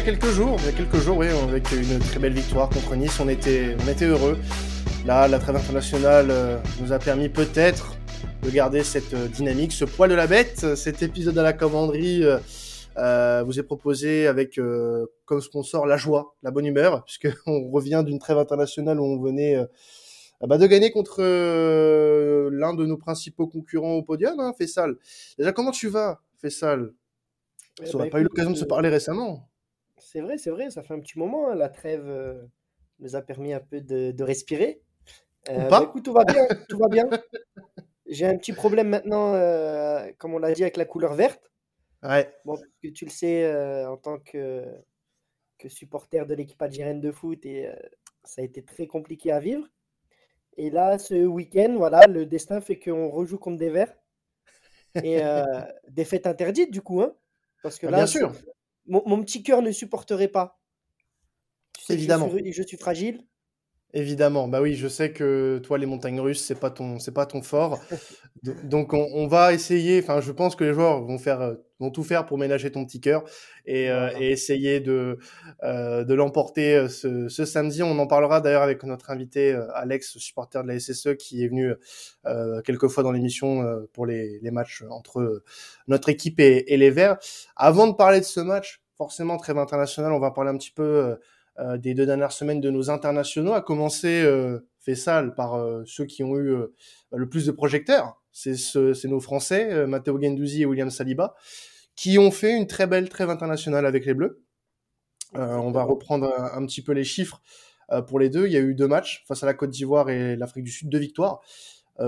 a quelques jours, il y a quelques jours, oui, avec une très belle victoire contre Nice. On était, on était heureux. Là, la trêve internationale euh, nous a permis peut-être de garder cette euh, dynamique, ce poil de la bête. Cet épisode à la commanderie euh, vous est proposé avec comme sponsor la joie, la bonne humeur, puisque on revient d'une trêve internationale où on venait bah, de gagner contre l'un de nos principaux concurrents au podium, hein, Fessal. Déjà, comment tu vas, Fessal? On n'a pas eu l'occasion de se parler récemment. C'est vrai, c'est vrai, ça fait un petit moment. Hein, la trêve nous a permis un peu de, respirer. Euh, pas. Bah, écoute, tout va bien, tout va bien. J'ai un petit problème maintenant, euh, comme on l'a dit, avec la couleur verte. Ouais. Bon, que tu le sais, euh, en tant que, que supporter de l'équipe algérienne de foot, et ça a été très compliqué à vivre. Et là, ce week-end, voilà, le destin fait qu'on rejoue contre des verts. Et défaite interdite, du coup. Hein, parce que ah, là, bien sûr. Mon, mon, petit cœur ne supporterait pas. Tu sais Évidemment. Je suis, je suis fragile. Évidemment, bah oui, je sais que toi, les montagnes russes, c'est pas ton, c'est pas ton fort. Donc, on, on, va essayer. Enfin, je pense que les joueurs vont faire, vont tout faire pour ménager ton petit cœur et, euh, et essayer de, euh, de l'emporter euh, ce, ce, samedi. On en parlera d'ailleurs avec notre invité Alex, supporter de la SSE, qui est venu euh, quelques fois dans l'émission pour les, les, matchs entre notre équipe et, et, les Verts. Avant de parler de ce match, forcément trêve international, on va parler un petit peu euh, des deux dernières semaines de nos internationaux, a commencé euh, Fessal par euh, ceux qui ont eu le plus de projecteurs. C'est ce, nos Français, Matteo Gendouzi et William Saliba, qui ont fait une très belle trêve internationale avec les Bleus. on va reprendre un, petit peu les chiffres pour les deux. Il y a eu deux matchs face à la Côte d'Ivoire et l'Afrique du Sud, deux victoires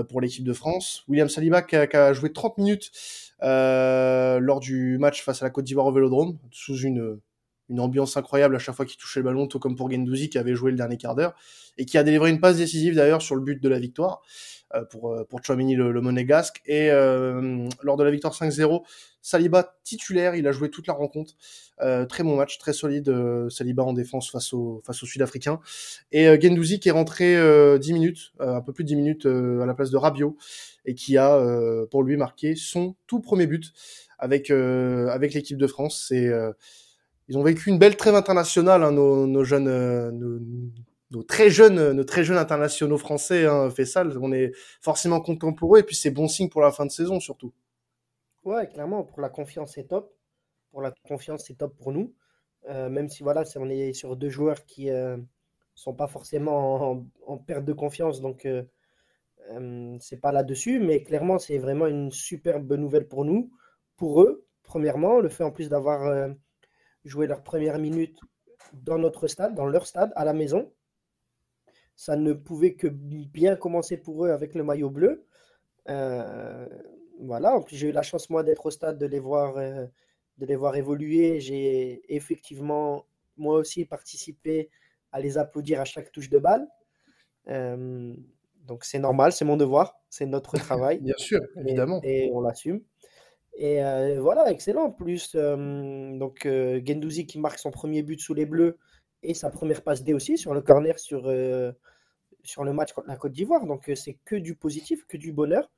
pour l'équipe de France. William Saliba qui a, qui a joué 30 minutes euh, lors du match face à la Côte d'Ivoire au Vélodrome, sous une une ambiance incroyable à chaque fois qu'il touchait le ballon, tout comme pour Gendouzi qui avait joué le dernier quart d'heure et qui a délivré une passe décisive d'ailleurs sur le but de la victoire euh, pour euh, pour Chouamini le, le monégasque. Et euh, lors de la victoire 5-0 Saliba titulaire il a joué toute la rencontre. Très bon match très solide Saliba en défense face au face aux Sud-Africains et Gendouzi qui est rentré 10 minutes un peu plus de 10 minutes à la place de Rabiot et qui a pour lui marqué son tout premier but avec avec l'équipe de France. C'est ils ont vécu une belle trêve internationale, hein, nos, jeunes, euh, nos, très jeunes, nos très jeunes internationaux français. Hein, ça, on est forcément content pour eux et puis c'est bon signe pour la fin de saison surtout. Ouais, clairement, pour la confiance c'est top. Pour la confiance c'est top pour nous. Euh, même si voilà, on est sur deux joueurs qui euh, sont pas forcément en, en, perte de confiance, donc euh, euh, c'est pas là-dessus. Mais clairement, c'est vraiment une superbe nouvelle pour nous, pour eux. Premièrement, le fait en plus d'avoir euh, jouer leurs premières minutes dans notre stade, dans leur stade, à la maison. Ça ne pouvait que bien commencer pour eux avec le maillot bleu. Euh, voilà, en plus j'ai eu la chance moi d'être au stade, de les voir, euh, de les voir évoluer. J'ai effectivement moi aussi participé à les applaudir à chaque touche de balle. Euh, donc c'est normal, c'est mon devoir, c'est notre travail. Bien sûr, évidemment. Et, et on l'assume. Et euh, voilà, excellent. Plus, euh, donc euh, qui marque son premier but sous les Bleus et sa première passe D aussi sur le corner sur, euh, sur le match contre la Côte d'Ivoire. Donc euh, c'est que du positif, que du bonheur.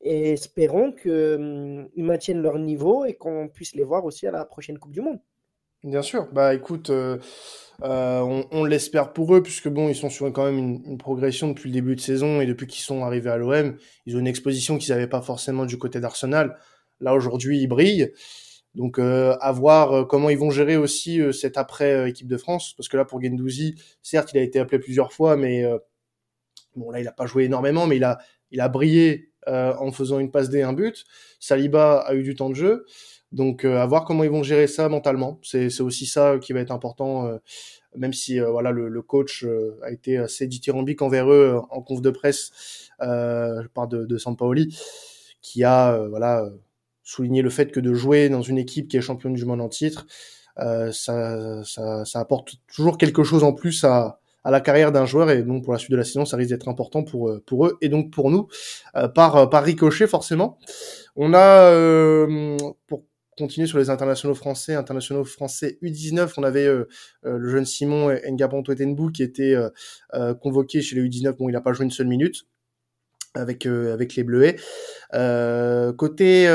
Et espérons qu'ils maintiennent leur niveau et qu'on puisse les voir aussi à la prochaine Coupe du Monde. Bien sûr. Bah écoute, on, on l'espère pour eux puisque bon, ils sont sur quand même une, une progression depuis le début de saison et depuis qu'ils sont arrivés à l'OM, ils ont une exposition qu'ils n'avaient pas forcément du côté d'Arsenal. Là aujourd'hui, ils brillent. Donc euh, à voir euh, comment ils vont gérer aussi euh, cette après euh, équipe de France, parce que là pour Gendouzi, certes il a été appelé plusieurs fois, mais euh, bon là il a pas joué énormément, mais il a il a brillé en faisant une passe D un but. Saliba a eu du temps de jeu, donc à voir comment ils vont gérer ça mentalement. C'est aussi ça qui va être important, même si voilà le, coach a été assez dithyrambique envers eux en conf de presse, parle de, de Sampaoli, qui a voilà souligner le fait que de jouer dans une équipe qui est championne du monde en titre, euh, ça, ça, ça, apporte toujours quelque chose en plus à, à la carrière d'un joueur et donc pour la suite de la saison, ça risque d'être important pour euh, pour eux et donc pour nous euh, par euh, par ricochet forcément. On a euh, pour continuer sur les internationaux français, internationaux français U19, on avait euh, le jeune Simon Ngabon Toetenbou qui était convoqué chez les U19. Bon, il n'a pas joué une seule minute. Avec avec les Bleuets. côté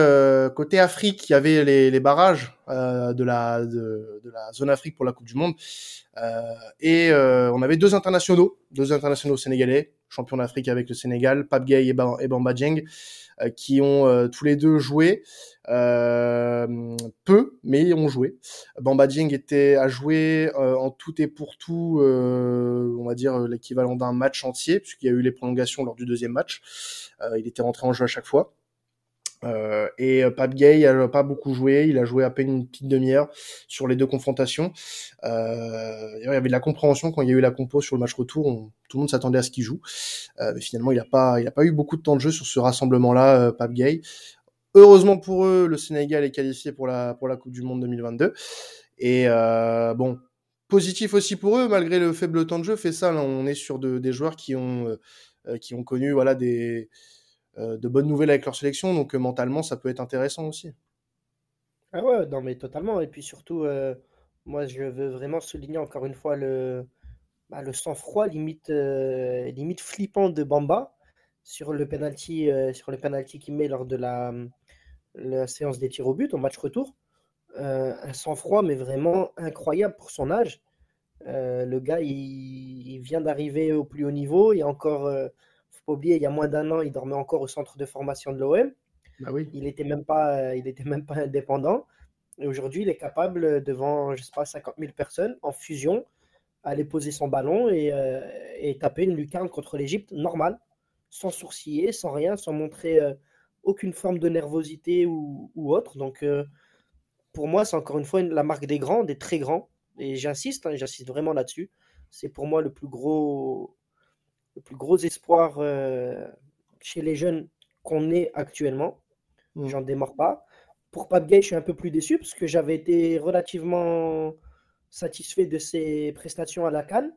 côté Afrique, il y avait les, les barrages de la de, de, la zone Afrique pour la Coupe du Monde et on avait deux internationaux, deux internationaux sénégalais, champions d'Afrique avec le Sénégal, Pape Gay et, Bamba Dieng, qui ont tous les deux joué. Euh, peu, mais ont joué. Bamba Dieng était à jouer euh, en tout et pour tout, euh, on va dire l'équivalent d'un match entier, puisqu'il y a eu les prolongations lors du deuxième match. il était rentré en jeu à chaque fois. Euh, et Pape Gay a pas beaucoup joué, il a joué à peine une petite demi-heure sur les deux confrontations. Euh, il y avait de la compréhension quand il y a eu la compo sur le match retour, tout le monde s'attendait à ce qu'il joue. Euh, mais finalement, il n'a pas, pas eu beaucoup de temps de jeu sur ce rassemblement-là, Pape Gay. Heureusement pour eux, le Sénégal est qualifié pour la, pour la Coupe du Monde 2022. Et euh, bon, positif aussi pour eux, malgré le faible temps de jeu, fait ça. on est sur de, des joueurs qui ont, euh, qui ont connu voilà, des, euh, de bonnes nouvelles avec leur sélection. Donc mentalement, ça peut être intéressant aussi. Ah ouais, non mais totalement. Et puis surtout, moi je veux vraiment souligner encore une fois le, bah, sang-froid limite, limite flippant de Bamba sur le penalty, sur le penalty qu'il met lors de la, séance des tirs au but, au match retour. Euh, un sang-froid, mais vraiment incroyable pour son âge. Euh, le gars, il, vient d'arriver au plus haut niveau. Il a encore, euh, faut pas oublier, il y a moins d'un an, il dormait encore au centre de formation de l'OM. Bah oui. Il n'était même, pas, il était même pas indépendant. Et aujourd'hui, il est capable, devant, je sais pas, 50 000 personnes, en fusion, aller poser son ballon et, et taper une lucarne contre l'Égypte normale, sans sourciller, sans rien, sans montrer aucune forme de nervosité ou, autre. Donc, euh, pour moi, c'est encore une fois la marque des grands, des très grands. Et j'insiste, hein, j'insiste vraiment là-dessus. C'est pour moi le plus gros, le plus gros espoir euh, chez les jeunes qu'on ait actuellement. Mm. J'en démords pas. Pour Pape Gay, je suis un peu plus déçu parce que j'avais été relativement satisfait de ses prestations à la Cannes.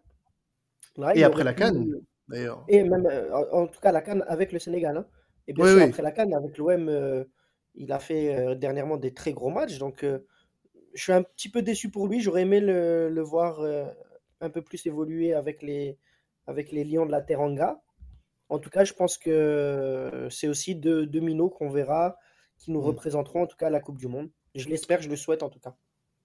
et après la Cannes, d'ailleurs. Et même, euh, en, tout cas, la Cannes avec le Sénégal. Hein. Et bien sûr, après la Cannes, avec l'OM, euh, il a fait euh, dernièrement des très gros matchs. Donc, euh, je suis un petit peu déçu pour lui. J'aurais aimé le, voir un peu plus évoluer avec les, avec les Lions de la Teranga. En tout cas, je pense que c'est aussi deux, deux minots qu'on verra qui nous mmh. représenteront en tout cas la Coupe du Monde. Je l'espère, je le souhaite en tout cas.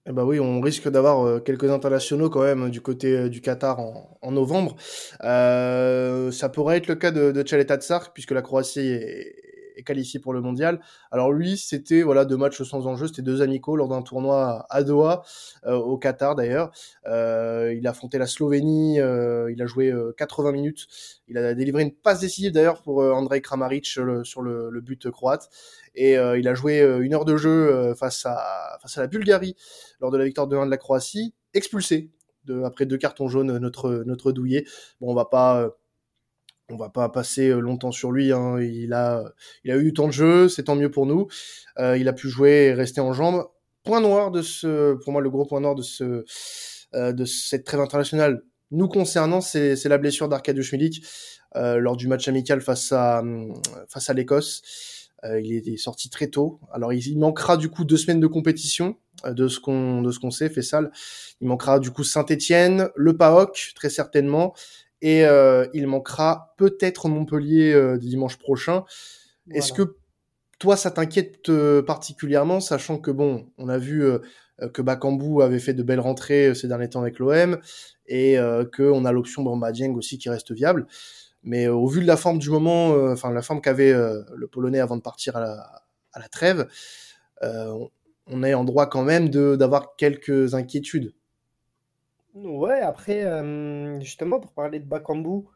Eh ben oui, on risque d'avoir quelques internationaux quand même du côté du Qatar en, novembre. ça pourrait être le cas de, de Tsar, puisque la Croatie est, qualifié pour le mondial. Alors lui, c'était voilà deux matchs sans enjeu, c'était deux amicaux lors d'un tournoi à Doha, euh, au Qatar d'ailleurs. Euh, il a affronté la Slovénie, euh, il a joué 80 minutes. Il a délivré une passe décisive d'ailleurs pour Andrej Kramaric sur le, le, but croate. Et il a joué une heure de jeu face à face à la Bulgarie lors de la victoire de 1 de la Croatie, expulsé de, après deux cartons jaunes notre notre douillet. Bon, on va pas on va pas passer euh, longtemps sur lui. Hein. Il a, eu temps de jeu, c'est tant mieux pour nous. Euh, il a pu jouer et rester en jambes. Point noir de ce, pour moi, le gros point noir de euh, cette trêve internationale nous concernant, c'est la blessure d'Arkadiusz Milik lors du match amical face à l'Écosse. il est sorti très tôt. Alors il, manquera du coup deux semaines de compétition de ce qu'on de ce qu'on sait, ça. Il manquera du coup Saint-Étienne, le PAOC très certainement et euh, il manquera peut-être Montpellier euh, dimanche prochain. Est-ce que toi, ça t'inquiète euh, particulièrement, sachant que bon, on a vu que Bakambu avait fait de belles rentrées ces derniers temps avec l'OM et que on a l'option Bamba Dieng aussi qui reste viable. Mais au vu de la forme du moment, enfin la forme qu'avait le Polonais avant de partir à la, à la trêve, on est en droit quand même d'avoir quelques inquiétudes. Ouais, après, euh, justement, pour parler de Bakambu,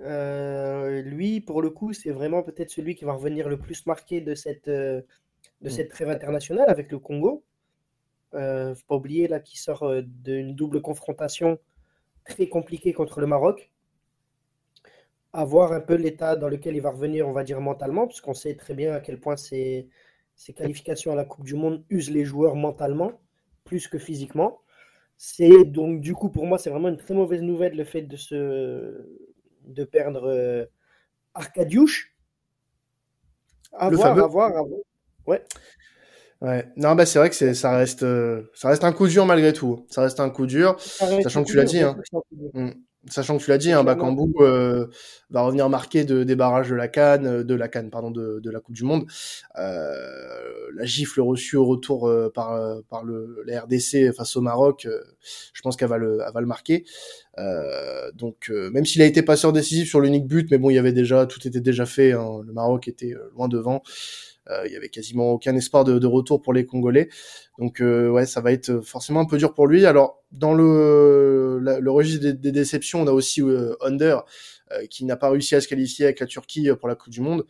euh, lui, pour le coup, c'est vraiment peut-être celui qui va revenir le plus marqué de cette, euh, de mm. cette trêve internationale avec le Congo. Euh, faut pas oublier là qu'il sort d'une double confrontation très compliquée contre le Maroc. À voir un peu l'état dans lequel il va revenir, on va dire mentalement, parce qu'on sait très bien à quel point ces, ces qualifications à la Coupe du Monde usent les joueurs mentalement, plus que physiquement. C'est donc du coup pour moi c'est vraiment une très mauvaise nouvelle le fait de se de perdre euh, Arcadiouche. À voir, à voir, à voir. Ouais. Ouais. Non, bah c'est vrai que c'est ça reste euh, ça reste un coup dur malgré tout. Ça reste un coup dur, sachant que tu l'as dit. Hein. Sachant que tu l'as dit, hein, Bakambu euh, va revenir marqué de, des barrages de la Cannes, euh, de la Cannes, pardon, de, de la Coupe du Monde. Euh, la gifle reçue au retour euh, par, euh, par le, la RDC face au Maroc, je pense qu'elle va le, elle va le marquer. donc, même s'il a été passeur décisif sur l'unique but, mais bon, il y avait déjà, tout était déjà fait. Hein, le Maroc était loin devant. Euh, il y avait quasiment aucun espoir de, de, retour pour les Congolais. Donc euh, ouais, ça va être forcément un peu dur pour lui. Alors dans le, le registre des, des, déceptions, on a aussi euh, Under qui n'a pas réussi à se qualifier avec la Turquie pour la Coupe du Monde,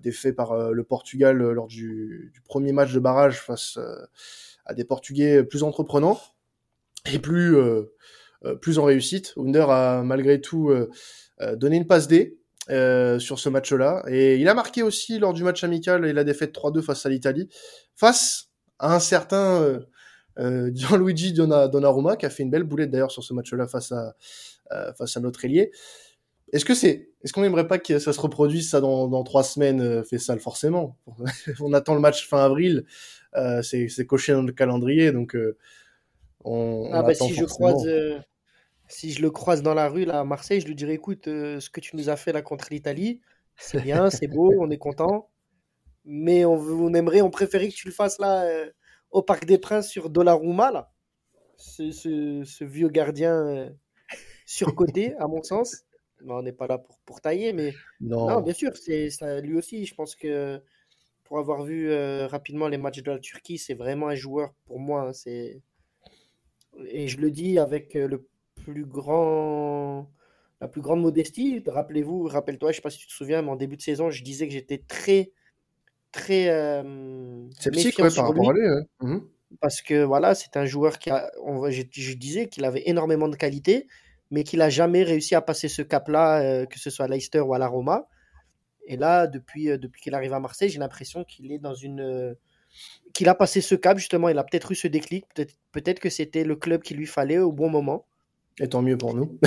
défait par le Portugal lors du, du, premier match de barrage face à des Portugais plus entreprenants et plus plus en réussite. Under a malgré tout donné une passe D euh, sur ce match-là. Et il a marqué aussi lors du match amical et la défaite 3-2 face à l'Italie, face à un certain euh, euh Gianluigi Donnarumma, qui a fait une belle boulette d'ailleurs sur ce match-là face à, euh, face à notre ailier. Est-ce que c'est, est-ce qu'on n'aimerait pas que ça se reproduise ça dans, dans trois semaines, euh, fait ça forcément On attend le match fin avril, c'est, c'est coché dans le calendrier, donc on, ah bah si je croise si je le croise dans la rue là, à Marseille, je lui dirais écoute, euh, ce que tu nous as fait là contre l'Italie, c'est bien, c'est beau, on est content. Mais on, on, aimerait, on préférait que tu le fasses là euh, au Parc des Princes sur Donnarumma là. Ce, ce, ce vieux gardien euh, surcoté, à mon sens. on n'est pas là pour, pour tailler, mais non, non bien sûr, c'est ça, lui aussi. Je pense que pour avoir vu rapidement les matchs de la Turquie, c'est vraiment un joueur pour moi. Hein, c'est et je le dis avec le plus grand, la plus grande modestie. Rappelez-vous, rappelle-toi, je sais pas si tu te souviens, mais en début de saison, je disais que j'étais très, très euh, sceptique ouais, par rapport à lui. Mmh. Parce que voilà, c'est un joueur qui a, on, je, je disais qu'il avait énormément de qualité, mais qu'il a jamais réussi à passer ce cap-là, euh, que ce soit à Leicester ou à la Roma. Et là, depuis, euh, depuis qu'il arrive à Marseille, j'ai l'impression qu'il est dans une euh, qu'il a passé ce cap justement. Il a peut-être eu ce déclic. Peut-être peut-être que c'était le club qu'il lui fallait au bon moment. Et tant mieux pour nous,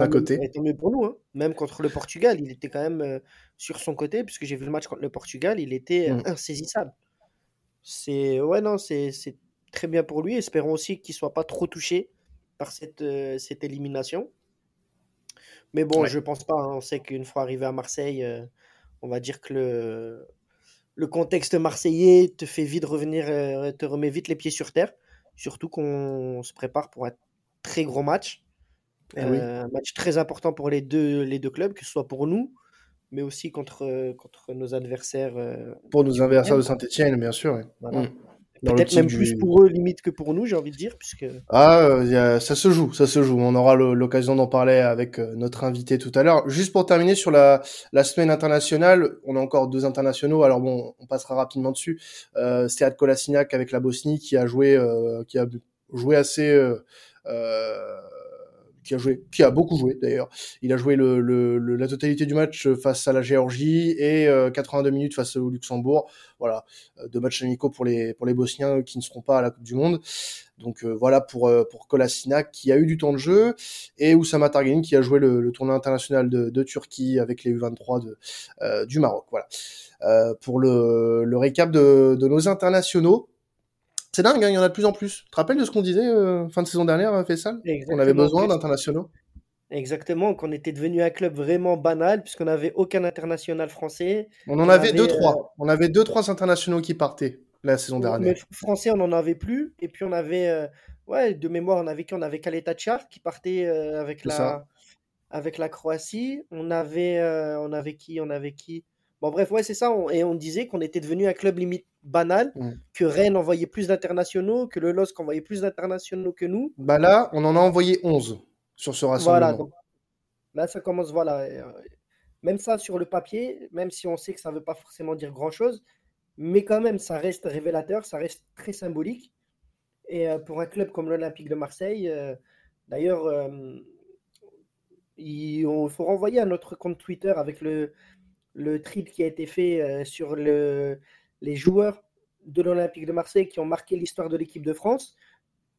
à côté. Et tant mieux pour nous, hein. même contre le Portugal, il était quand même euh, sur son côté, puisque j'ai vu le match contre le Portugal, il était Mm. insaisissable. C'est ouais non, c'est c'est très bien pour lui. Espérons aussi qu'il soit pas trop touché par cette, euh, cette élimination. Mais bon, Ouais. je pense pas. hein. On sait qu'une fois arrivé à Marseille, euh, on va dire que le, le contexte marseillais te fait vite revenir, euh, te remet vite les pieds sur terre. Surtout qu'on se prépare pour un très gros match. Oui. Euh, un match très important pour les deux, les deux clubs, que ce soit pour nous, mais aussi contre, contre nos adversaires. euh, Pour nos adversaires de. Saint-Etienne, bien sûr. Voilà. Mm. Peut-être même plus pour eux, limite, que pour nous, j'ai envie de dire, puisque Ah, euh, ça se joue, ça se joue. On aura l'occasion d'en parler avec notre invité tout à l'heure. Juste pour terminer sur la, la semaine internationale, on a encore deux internationaux. Alors bon, on passera rapidement dessus. Euh, Sead Kolasinac avec la Bosnie qui a joué, euh, qui a joué assez, qui a joué, qui a beaucoup joué d'ailleurs. Il a joué le, le- le- la totalité du match face à la Géorgie et euh, 82 minutes face au Luxembourg. Voilà, euh, deux matchs amicaux pour les pour les Bosniens qui ne seront pas à la Coupe du Monde. Donc euh, voilà pour euh, pour Kolasinac qui a eu du temps de jeu et Oussama Targani qui a joué le, tournoi international de, de Turquie avec les U23 de, euh, du Maroc. Voilà. Euh, pour le, le récap de, de nos internationaux. C'est dingue, hein, il y en a de plus en plus. Tu te rappelles de ce qu'on disait euh, fin de saison dernière, euh, Faisal? On avait besoin d'internationaux. exactement, qu'on était devenu un club vraiment banal, puisqu'on n'avait aucun international français. On en On avait avait, deux, euh, trois. On avait deux, trois internationaux qui partaient la saison Mais dernière. français, on n'en avait plus. Et puis on avait, euh, ouais, de mémoire, on avait qui? On avait Kaleta Tchar qui partait euh, avec ça. la, avec la Croatie. On avait, euh, on avait qui? On avait qui? Bon, bref, ouais, c'est ça. on- et on disait qu'on était devenu un club limite banal, Mm. que Rennes envoyait plus d'internationaux, que le LOSC envoyait plus d'internationaux que nous. Bah là, on en a envoyé 11 sur ce Voilà, rassemblement. donc là, ça commence, voilà. euh, même ça, sur le papier, même si on sait que ça ne veut pas forcément dire grand-chose, mais quand même, ça reste révélateur, ça reste très symbolique. Et euh, pour un club comme l'Olympique de Marseille, euh, d'ailleurs, il faut renvoyer à notre compte Twitter avec le, le tweet qui a été fait sur le, les joueurs de l'Olympique de Marseille qui ont marqué l'histoire de l'équipe de France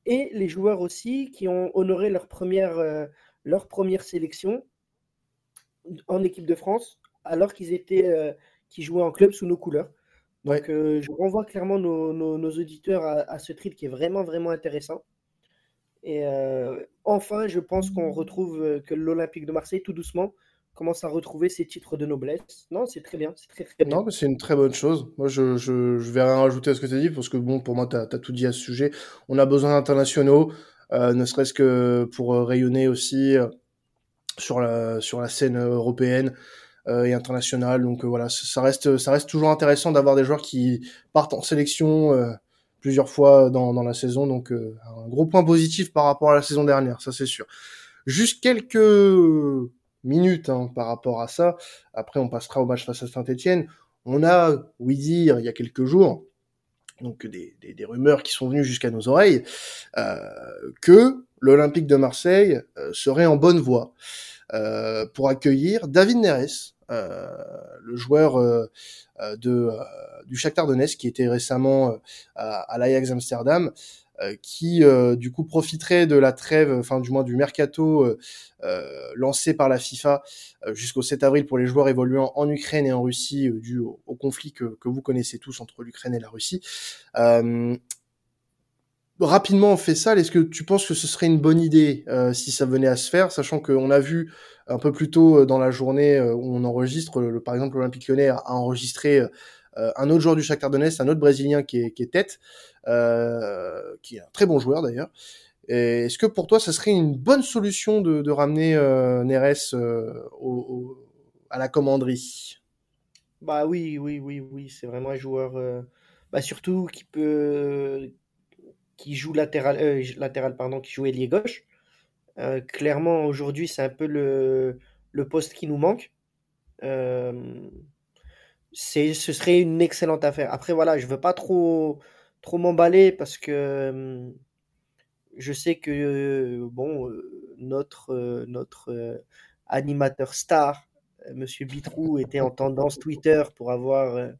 et les joueurs aussi qui ont honoré leur première, euh, leur première sélection en équipe de France alors qu'ils étaient euh, qui jouaient en club sous nos couleurs. Ouais. Donc euh, je renvoie clairement nos, nos- nos auditeurs à, à ce tweet qui est vraiment vraiment intéressant. Et enfin, je pense qu'on retrouve que l'Olympique de Marseille, tout doucement, commence à retrouver ses titres de noblesse. Non, c'est très bien, c'est très, très bien. Non, c'est une très bonne chose. Moi, je, je, je vais rien rajouter à ce que tu as dit, parce que bon, pour moi, tu as, tout dit à ce sujet. On a besoin d'internationaux, euh, ne serait-ce que pour euh, rayonner aussi euh, sur, la, sur la scène européenne euh, et internationale. Donc voilà, ça reste, ça reste toujours intéressant d'avoir des joueurs qui partent en sélection plusieurs fois dans, dans la saison. Donc un gros point positif par rapport à la saison dernière, ça c'est sûr. Juste quelques minutes hein, par rapport à ça. Après, on passera au match face à Saint-Etienne. On a, oui dire, il y a quelques jours, donc des, des, rumeurs qui sont venues jusqu'à nos oreilles, euh, que l'Olympique de Marseille euh, serait en bonne voie euh, pour accueillir David Neres, le joueur euh, de, du Shakhtar Donetsk qui était récemment à, à l'Ajax Amsterdam qui euh, du coup profiterait de la trêve, enfin du moins du mercato euh, lancé par la FIFA jusqu'au 7 avril pour les joueurs évoluant en Ukraine et en Russie dû au, conflit que, que, vous connaissez tous entre l'Ukraine et la Russie. rapidement on fait ça, est-ce que tu penses que ce serait une bonne idée si ça venait à se faire, sachant qu'on a vu un peu plus tôt dans la journée où on enregistre, par exemple l'Olympique Lyonnais a enregistré euh, un autre joueur du Shakhtar Donetsk, un autre Brésilien qui est, tête, euh, qui est un très bon joueur d'ailleurs. Est-ce que pour toi, ça serait une bonne solution de, ramener euh, Neres euh, à la commanderie? Bah oui, oui, oui, oui, c'est vraiment un joueur, euh, bah surtout qui peut, qui joue latéral, euh, latéral pardon, qui joue ailier gauche. clairement, aujourd'hui, c'est un peu le, poste qui nous manque. Euh, c'est, ce serait une excellente affaire. Après, voilà, je veux pas trop, trop m'emballer parce que je sais que bon, notre, notre animateur star, Monsieur Bitrou, était en tendance Twitter pour avoir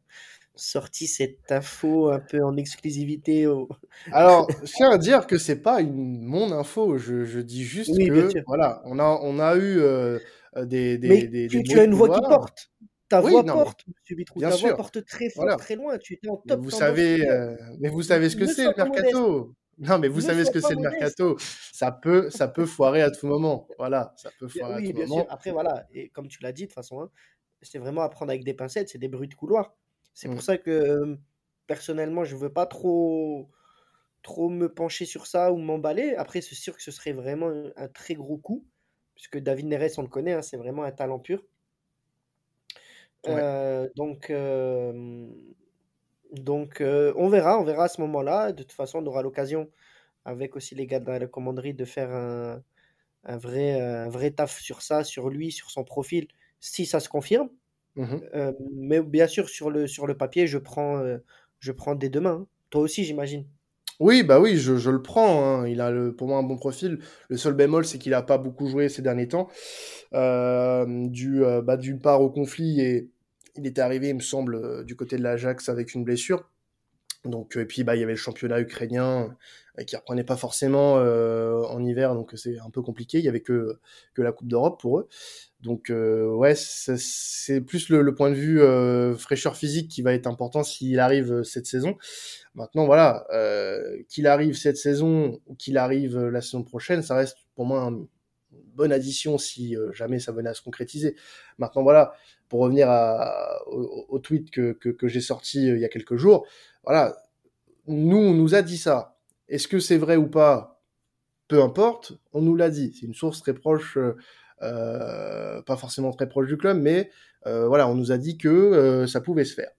sorti cette info un peu en exclusivité. Au... Alors, je tiens à dire que c'est pas une, mon info. Je, je dis juste que voilà, on a, on a eu des, des, Mais des, tu, tu as une voix qui porte ta voix porte, ta voix porte très fort, très loin. Tu étais en top. vous savez, euh, mais vous savez ce que c'est le mercato. Non, mais vous savez ce que c'est le mercato. Ça peut, ça peut foirer à tout moment. Voilà, ça peut foirer à tout bien moment. Sûr. Après, voilà, et comme tu l'as dit de toute façon, hein, c'est vraiment à prendre avec des pincettes. C'est des bruits de couloir. C'est pour mmh. ça que personnellement, je veux pas trop, trop me pencher sur ça ou m'emballer. Après, c'est sûr que ce serait vraiment un, très gros coup, puisque David Neres, on le connaît, hein, c'est vraiment un talent pur. Euh, donc, euh, donc euh, on verra, on verra à ce moment-là. De toute façon, on aura l'occasion, avec aussi les gars de la commanderie, de faire un, un vrai, un vrai taf sur ça, sur lui, sur son profil, si ça se confirme. Mmh mais bien sûr, sur le, sur le papier, je prends, je prends dès demain. Hein. Toi aussi, j'imagine. Oui, bah oui, je, le prends. Hein. Il a le, pour moi un bon profil. Le seul bémol, c'est qu'il n'a pas beaucoup joué ces derniers temps, euh, dû bah, d'une part au conflit et il était arrivé, il me semble, euh, du côté de l'Ajax avec une blessure. Donc, et puis bah, il y avait le championnat ukrainien euh, qui reprenait pas forcément euh, en hiver, donc c'est un peu compliqué. Il y avait que que la Coupe d'Europe pour eux. Donc euh, ouais, c'est plus le, le, point de vue euh, fraîcheur physique qui va être important s'il arrive cette saison. Maintenant voilà, qu'il arrive cette saison ou qu'il arrive la saison prochaine, ça reste pour moi une bonne addition si jamais ça venait à se concrétiser. Maintenant voilà, pour revenir à, au, tweet que, que, que j'ai sorti euh, il y a quelques jours, voilà, nous, on nous a dit ça. Est-ce que c'est vrai ou pas? Peu importe, on nous l'a dit. C'est une source très proche, euh, euh, pas forcément très proche du club, mais euh, voilà, on nous a dit que ça pouvait se faire.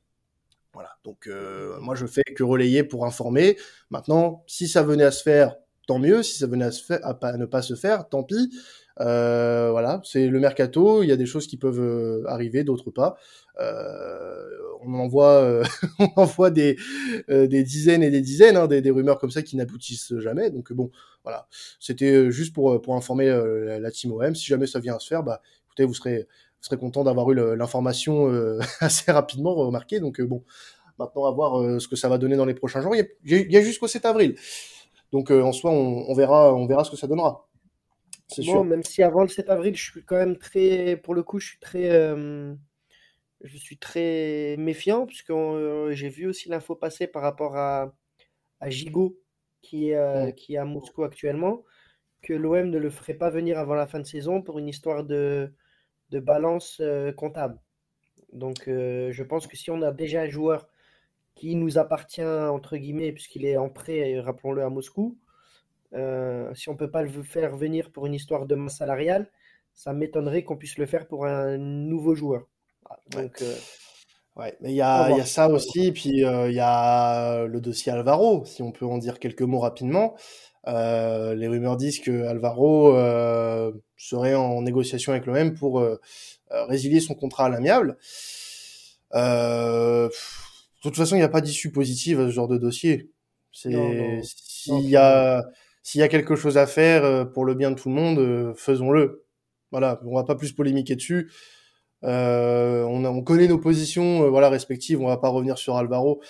Voilà, donc moi je fais que relayer pour informer. Maintenant, si ça venait à se faire, tant mieux. Si ça venait à, se à ne pas se faire, tant pis. Euh, voilà, c'est le mercato. Il y a des choses qui peuvent euh, arriver, d'autres pas. Euh, on envoie, euh, on envoie des, euh, des dizaines et des dizaines, hein, des, des, rumeurs comme ça qui n'aboutissent jamais. Donc bon, voilà, c'était juste pour pour informer la, team OM. Si jamais ça vient à se faire, bah écoutez, vous serez vous serez content d'avoir eu l'information assez rapidement remarqué. Donc bon, maintenant à voir ce que ça va donner dans les prochains jours. Il y a, a jusqu'au 7 avril. Donc en soi, on, on verra, on verra ce que ça donnera. Bon, même si avant le 7 avril, je suis quand même très, pour le coup, je suis très, euh, je suis très méfiant, puisque euh, j'ai vu aussi l'info passer par rapport à, à Gigot, qui est, mm. qui est à Moscou actuellement, que l'OM ne le ferait pas venir avant la fin de saison pour une histoire de, de balance comptable. Donc je pense que si on a déjà un joueur qui nous appartient, entre guillemets, puisqu'il est en prêt, rappelons-le, à Moscou, si on ne peut pas le faire venir pour une histoire de masse salariale, ça m'étonnerait qu'on puisse le faire pour un nouveau joueur. Donc, ouais. Euh, mais il y a, y a, ça aussi, puis euh, il y a le dossier Alvaro, si on peut en dire quelques mots rapidement. Euh, les rumeurs disent que Alvaro serait en négociation avec l'OM pour résilier son contrat à l'amiable. de toute façon, il n'y a pas d'issue positive à ce genre de dossier. C'est s'il y a s'il y a quelque chose à faire pour le bien de tout le monde, faisons-le. Voilà, on va pas plus polémiquer dessus. Euh, on, on, connaît nos positions, euh, voilà, respectives. On va pas revenir sur Alvaro,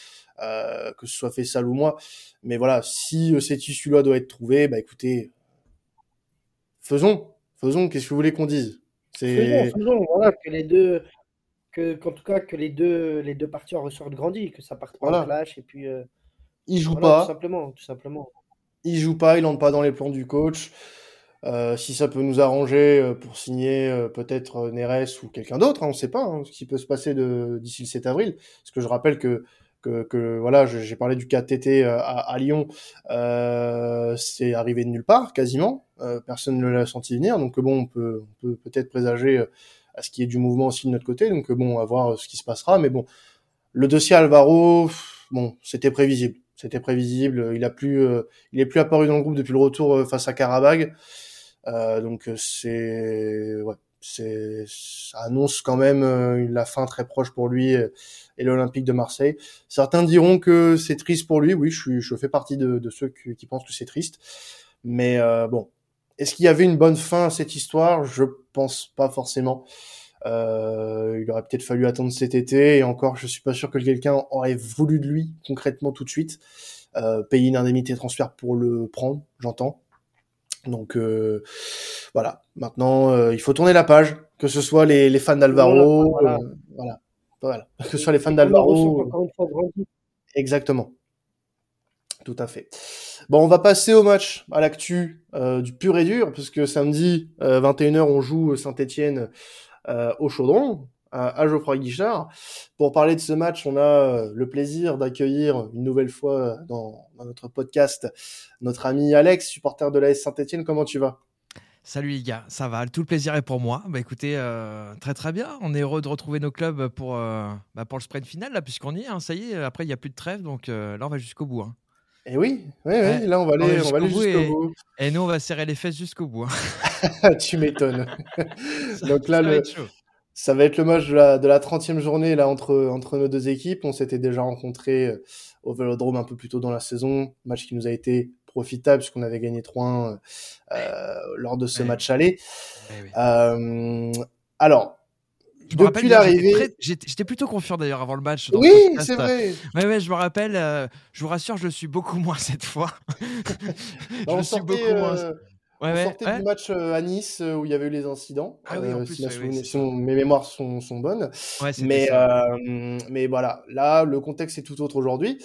euh, que ce soit Fessal ou moi. Mais voilà, si cet issue-là doit être trouvé, bah écoutez, faisons, faisons. Qu'est-ce que vous voulez qu'on dise? C'est faisons, voilà, que les deux, que qu'en tout cas que les deux, les deux parties en ressortent grandis, que ça parte pas voilà. en clash et puis. Euh, il joue pas. Tout simplement, tout simplement. Il joue pas, il entre pas dans les plans du coach. Euh, si ça peut nous arranger euh, pour signer euh, peut-être Neres ou quelqu'un d'autre, hein, on ne sait pas hein, ce qui peut se passer d'ici le 7 avril. Parce que je rappelle que, voilà, j'ai parlé du cas TT à, Lyon, c'est arrivé de nulle part quasiment. personne ne l'a senti venir, donc bon, on peut on peut peut-être présager à ce qui est du mouvement aussi de notre côté. Donc bon, à voir ce qui se passera. Mais bon, le dossier Alvaro, bon, c'était prévisible. C'était prévisible. Il a plus, il est plus apparu dans le groupe depuis le retour face à Karabag. Euh, donc euh, c'est ouais, c'est ça annonce quand même euh, la fin très proche pour lui et l'Olympique de Marseille. Certains diront que c'est triste pour lui. Oui, je, suis, je fais partie de, de ceux qui, qui, pensent que c'est triste. Mais euh, bon, est-ce qu'il y avait une bonne fin à cette histoire? Je pense pas forcément. Euh, il aurait peut-être fallu attendre cet été et encore, je suis pas sûr que quelqu'un aurait voulu de lui concrètement tout de suite. Euh, payer une indemnité de transfert pour le prendre, j'entends. Donc euh, voilà, maintenant euh, il faut tourner la page, que ce soit les, les fans d'Alvaro, voilà, euh, voilà. voilà, que ce soit les fans d'Alvaro. Exactement, tout à fait. Bon, on va passer au match, à l'actu du pur et dur, puisque samedi 21h on joue Saint-Étienne au Chaudron à, Geoffroy Guichard. Pour parler de ce match, on a euh, le plaisir d'accueillir une nouvelle fois dans, notre podcast notre ami Alex, supporter de l'AS Saint-Etienne. Comment tu vas? Salut les gars, ça va, tout le plaisir est pour moi. Bah écoutez, euh, très très bien, on est heureux de retrouver nos clubs pour, euh, bah, pour le sprint final, puisqu'on y est, hein. ça y est, après il n'y a plus de trêve, donc là on va jusqu'au bout. Hein. Et oui, oui, oui, là on va aller, on va aller jusqu'au bout. Et nous on va serrer les fesses jusqu'au bout. Hein. tu m'étonnes. donc là, le, ça va être le match de la, de la 30e journée là entre, entre nos deux équipes. On s'était déjà rencontrés euh, au Vélodrome un peu plus tôt dans la saison, match qui nous a été profitable puisqu'on avait gagné 3-1 euh, lors de ce match aller. Euh, alors, depuis l'arrivée, j'étais plutôt confiant d'ailleurs avant le match. oui, c'est vrai. Ouais, ouais, je me rappelle. Euh, je vous rassure, je le suis beaucoup moins cette fois. je le suis beaucoup moins. Ouais, on sortait du match euh, à Nice euh, où il y avait eu les incidents. Ah oui, en euh, plus, si, mes mémoires sont, sont bonnes. mais, euh, mais voilà, là, le contexte est tout autre aujourd'hui.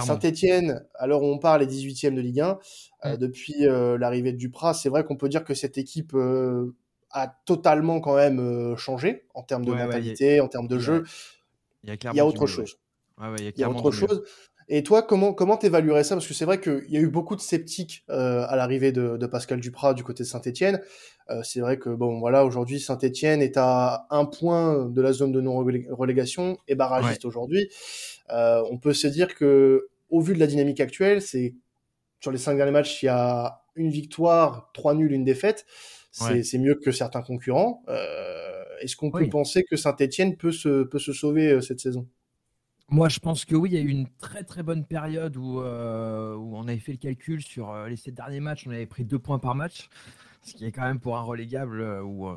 Saint-Etienne, à l'heure où on parle, est 18e de Ligue 1. Mmh. depuis l'arrivée de Duprat, c'est vrai qu'on peut dire que cette équipe a totalement quand même changé en termes de mentalité, en termes de jeu. Il y a, autre chose. il y a, autre chose. Et toi, comment comment t'évaluerais ça? Parce que c'est vrai qu'il y a eu beaucoup de sceptiques euh, à l'arrivée de, de, Pascal Duprat du côté de Saint-Etienne. Euh, c'est vrai que bon, voilà, aujourd'hui Saint-Etienne est à un point de la zone de non-relégation et barragiste aujourd'hui. Euh, on peut se dire que, au vu de la dynamique actuelle, c'est sur les cinq derniers matchs, il y a une victoire, trois nuls, une défaite. C'est mieux que certains concurrents. Euh, Est-ce qu'on peut penser que Saint-Etienne peut se peut se sauver euh, cette saison? Moi, je pense que oui, il y a eu une très très bonne période où, euh, où on avait fait le calcul sur les sept derniers matchs, on avait pris deux points par match, ce qui est quand même pour un relégable ou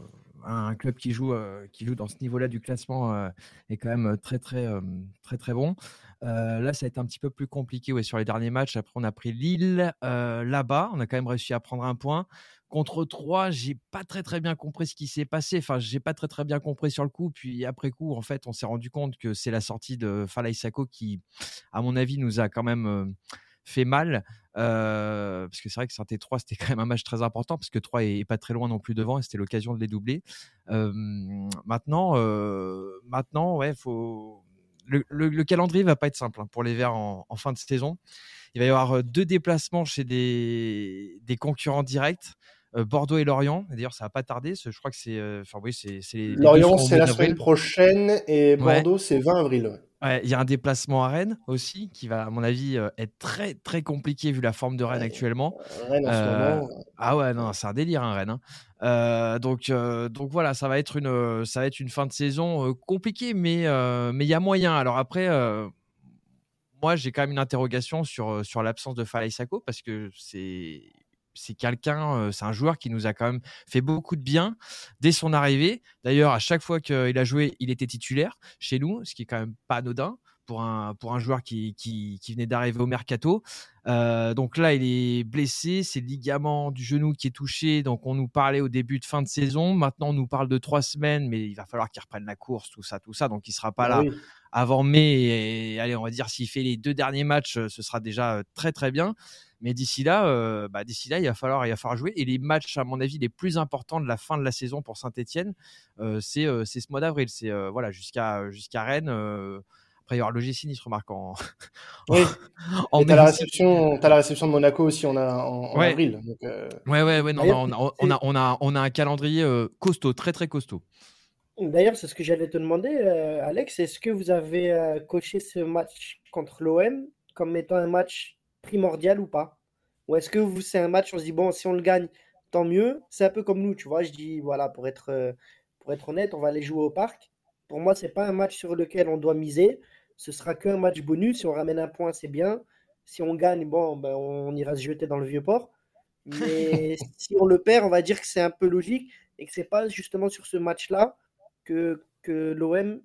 un club qui joue, qui joue dans ce niveau-là du classement est quand même très très très très bon. là, ça a été un petit peu plus compliqué ouais, sur les derniers matchs. Après, on a pris Lille là-bas, on a quand même réussi à prendre un point. Contre 3, j'ai pas très très bien compris ce qui s'est passé. Enfin, j'ai pas très très bien compris sur le coup. Puis après coup, en fait, on s'est rendu compte que c'est la sortie de Falay Sako qui, à mon avis, nous a quand même fait mal. parce que c'est vrai que Saint-Étienne 3 c'était quand même un match très important parce que 3 est, pas très loin non plus devant et c'était l'occasion de les doubler. maintenant, maintenant, ouais, faut le, le, calendrier va pas être simple hein, pour les Verts en, fin de saison. Il va y avoir deux déplacements chez des concurrents directs. Bordeaux et Lorient. D'ailleurs, ça va pas tarder. Je crois que c'est. Enfin, oui, c'est. Lorient, c'est la semaine prochaine et Bordeaux, c'est 20 avril. il y a un déplacement à Rennes aussi qui va, à mon avis, être très très compliqué vu la forme de Rennes actuellement. Rennes en ce moment. Ah ouais, non, c'est un délire, hein, Rennes. Hein. donc, donc voilà, ça va être une, ça va être une fin de saison compliquée, mais mais il y a moyen. Alors après, moi, j'ai quand même une interrogation sur sur l'absence de Falaï Sako parce que c'est c'est quelqu'un, c'est un joueur qui nous a quand même fait beaucoup de bien dès son arrivée. D'ailleurs, à chaque fois qu'il a joué, il était titulaire chez nous, ce qui est quand même pas anodin pour un, pour un joueur qui, qui, venait d'arriver au mercato. donc là, il est blessé, c'est le ligament du genou qui est touché. Donc on nous parlait au début de fin de saison. Maintenant, on nous parle de trois semaines, mais il va falloir qu'il reprenne la course, tout ça, tout ça. Donc il sera pas bah là avant mai. Et, allez, on va dire s'il fait les deux derniers matchs, ce sera déjà très très bien. Mais d'ici là, euh, bah, d'ici là, il va falloir, il va falloir jouer. Et les matchs, à mon avis, les plus importants de la fin de la saison pour Saint-Etienne, euh, c'est euh, c'est ce mois d'avril. C'est voilà jusqu'à jusqu'à Rennes. après, il y aura l'OGC Nice, remarque en. Oui. en t'as la réception, as la réception de Monaco aussi en, en, avril. Donc, Ouais, ouais, ouais. Non, on, a, on, a, on, a, on a un calendrier costaud, très très costaud. D'ailleurs, c'est ce que j'allais te demander, Alex. Est-ce que vous avez coché ce match contre l'OM comme étant un match primordial ou pas? Ou est-ce que vous, c'est un match, on se dit, bon, si on le gagne, tant mieux. C'est un peu comme nous, tu vois. Je dis, voilà, pour être, euh, pour être honnête, on va aller jouer au parc. Pour moi, c'est pas un match sur lequel on doit miser. Ce sera qu'un match bonus. Si on ramène un point, c'est bien. Si on gagne, bon, ben, on ira se jeter dans le vieux port. Mais si on le perd, on va dire que c'est un peu logique et que c'est pas justement sur ce match-là que, que l'OM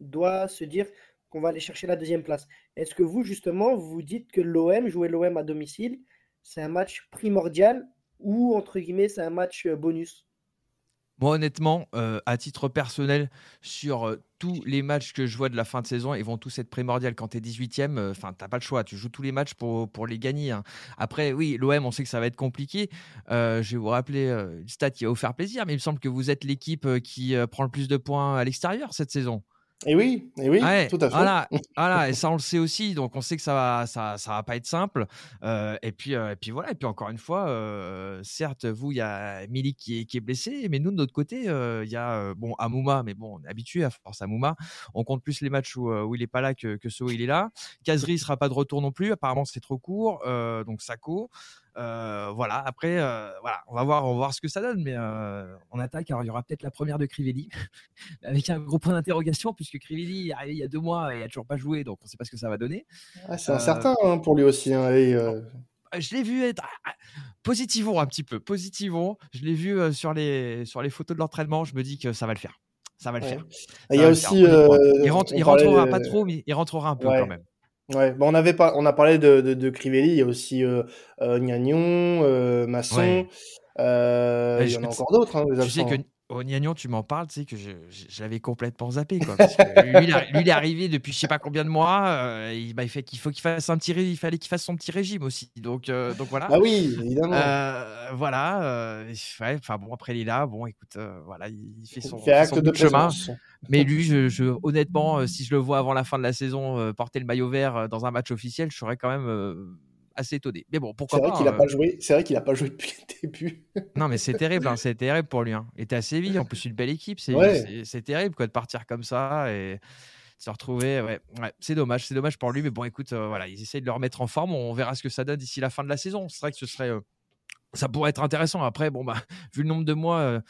doit se dire qu'on va aller chercher la deuxième place. Est-ce que vous, justement, vous dites que l'OM, jouer l'OM à domicile, c'est un match primordial ou, entre guillemets, c'est un match euh, bonus? Moi, honnêtement, euh, à titre personnel, sur euh, tous les matchs que je vois de la fin de saison, ils vont tous être primordiaux. Quand tu es 18e, enfin, t'as pas le choix. Tu joues tous les matchs pour, pour les gagner. Hein. Après, oui, l'OM, on sait que ça va être compliqué. je vais vous rappeler une stat qui va vous faire plaisir, mais il me semble que vous êtes l'équipe qui prend le plus de points à l'extérieur cette saison. Et oui, et oui, tout à fait. Voilà, voilà, et ça on le sait aussi, donc on sait que ça va, ça, ça va pas être simple. Euh, et puis, euh, et puis voilà, et puis encore une fois, euh, certes, vous, il y a Milik qui est, qui est blessé, mais nous de notre côté, il y a bon Amouma, mais bon, on est habitué à force Amouma. On compte plus les matchs où, où il est pas là que, que ceux où il est là. Kazri sera pas de retour non plus, apparemment c'est trop court, donc Sako. Euh, voilà, après, euh, voilà, on va, voir, on va voir ce que ça donne, mais euh, on attaque. Alors, il y aura peut-être la première de Crivelli, avec un gros point d'interrogation, puisque Crivelli est arrivé il y a deux mois et n'a toujours pas joué, donc on ne sait pas ce que ça va donner. Ah, c'est incertain hein, pour lui aussi. Hein, je l'ai vu être ah, positivons un petit peu, positivons. Je l'ai vu sur, les, sur les photos de l'entraînement, je me dis que ça va le faire. Ça va le faire. il y a aussi. il, rentrera pas trop, mais il rentrera un peu quand même. Ouais, bon, on avait pas, on a parlé de, de, de Crivelli, il y a aussi euh, euh, Gnagnon, euh, Masson, euh, il y en a encore d'autres. Hein, tu sais que au Gnagnon, tu m'en parles, tu sais que je, je l'avais complètement zappé. Quoi, parce que lui, il, est arrivé depuis je sais pas combien de mois. Euh, il, bah, il, fait qu'il faut qu'il fasse un petit, il fallait qu'il fasse son petit régime aussi. Donc, euh, donc voilà. Ah oui, évidemment. Euh, voilà. Enfin bon, après il est là. Bon, écoute, voilà, il fait son, il fait acte de chemin. Mais lui, je, je, honnêtement, si je le vois avant la fin de la saison porter le maillot vert dans un match officiel, je serais quand même assez étonné. Mais bon, pourquoi c'est vrai Qu'il a pas joué. C'est vrai qu'il n'a pas joué depuis le début. non, mais c'est terrible. Hein, c'est terrible pour lui. Hein. Il était assez vite. En plus, une belle équipe. C'est terrible quoi, de partir comme ça et de se retrouver. Ouais, ouais c'est dommage. C'est dommage pour lui. Mais bon, écoute, euh, voilà, ils essayent de le remettre en forme. On verra ce que ça donne d'ici la fin de la saison. C'est vrai que ce serait. Euh, ça pourrait être intéressant. Après, bon, bah, vu le nombre de mois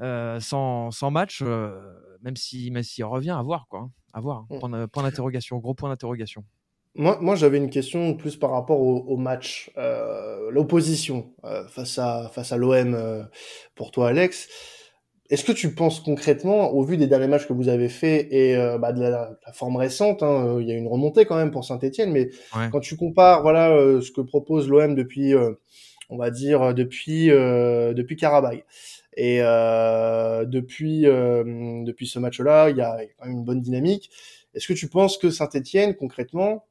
euh, sans, sans, match, même si Messi revient, à voir. Quoi, hein. à voir. Mm. point d'interrogation. Gros point d'interrogation. Moi, moi j'avais une question plus par rapport au, match, euh, l'opposition euh, face à face à l'OM euh, pour toi, Alex. Est-ce que tu penses concrètement, au vu des derniers matchs que vous avez fait et bah, de, la, forme récente, hein, il y a une remontée quand même pour Saint-Etienne, mais quand tu compares, voilà, ce que propose l'OM depuis, on va dire depuis depuis Karabakh et depuis depuis ce match-là, il y a quand même une bonne dynamique. Est-ce que tu penses que Saint-Etienne, concrètement,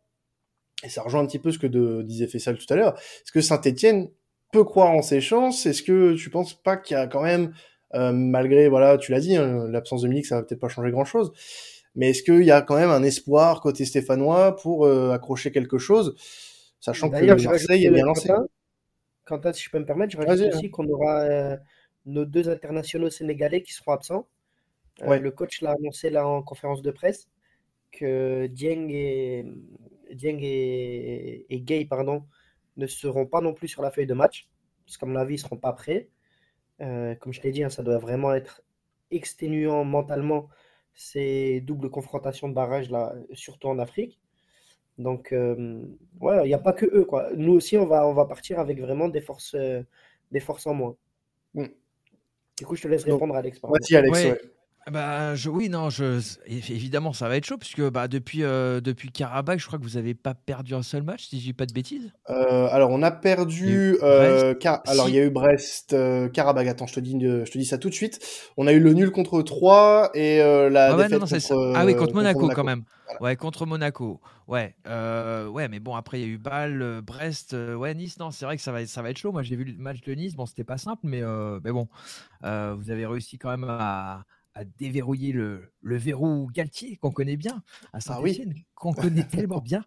et ça rejoint un petit peu ce que de, disait Fessal tout à l'heure, est-ce que Saint-Etienne peut croire en ses chances? Est-ce que tu penses pas qu'il y a quand même, euh, malgré, voilà, tu l'as dit, hein, l'absence de Milik, ça va peut-être pas changer grand-chose, mais est-ce qu'il y a quand même un espoir côté stéphanois pour euh, accrocher quelque chose, sachant que Marseille est bien lancé? Quentin, si je peux me permettre, je rajoute aussi qu'on aura euh, nos deux internationaux sénégalais qui seront absents. Le coach l'a annoncé là en conférence de presse que Dieng et, Dieng et, Gay pardon, ne seront pas non plus sur la feuille de match, parce qu'à mon avis, ils ne seront pas prêts. Euh, comme je t'ai dit, hein, ça doit vraiment être exténuant mentalement ces doubles confrontations de barrage, là, surtout en Afrique. Donc, euh, ouais, il n'y a pas que eux. Quoi. Nous aussi, on va, on va partir avec vraiment des forces, euh, des forces en moins. Mm. Du coup, je te laisse répondre, Alex. Vas-y, Alex. Bah, je, oui, non, je, évidemment, ça va être chaud, puisque bah, depuis, euh, depuis Karabakh, je crois que vous n'avez pas perdu un seul match, si je dis pas de bêtises. Euh, alors, on a perdu. Euh, alors, il y a eu Brest, Karabakh. Attends, je te, dis, je te dis ça tout de suite. On a eu le nul contre 3 et la ah défaite contre, Ah oui, contre Monaco, quand même. Ouais, contre Monaco. Ouais, ouais, mais bon, après, il y a eu Bâle, Brest, ouais, Nice. Non, c'est vrai que ça va, ça va être chaud. Moi, j'ai vu le match de Nice. Bon, c'était pas simple, mais, mais bon, vous avez réussi quand même à à déverrouiller le, le verrou Galtier qu'on connaît bien à saint ah qu'on connaît tellement bien.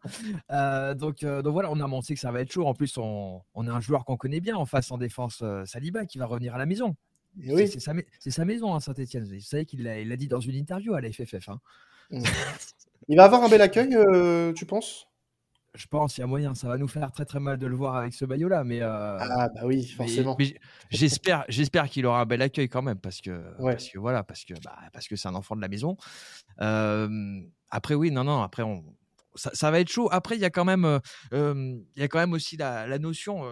Euh, donc, euh, donc voilà, on a annoncé que ça va être chaud. En plus, on, on a un joueur qu'on connaît bien en face en défense, euh, Saliba, qui va revenir à la maison. Oui. C'est sa, sa, maison, hein, Saint-Etienne. Vous savez qu'il l'a dit dans une interview à la FFF. Hein. Mmh. Il va avoir un bel accueil, tu penses? Je pense qu'il y a moyen. Ça va nous faire très très mal de le voir avec ce maillot-là, mais euh, ah bah oui, forcément. j'espère, j'espère qu'il aura un bel accueil quand même, parce que parce que voilà, parce que bah, parce que c'est un enfant de la maison. Euh, après oui, non non, après on, ça, va être chaud. Après il y a quand même euh, il y a quand même aussi la, la notion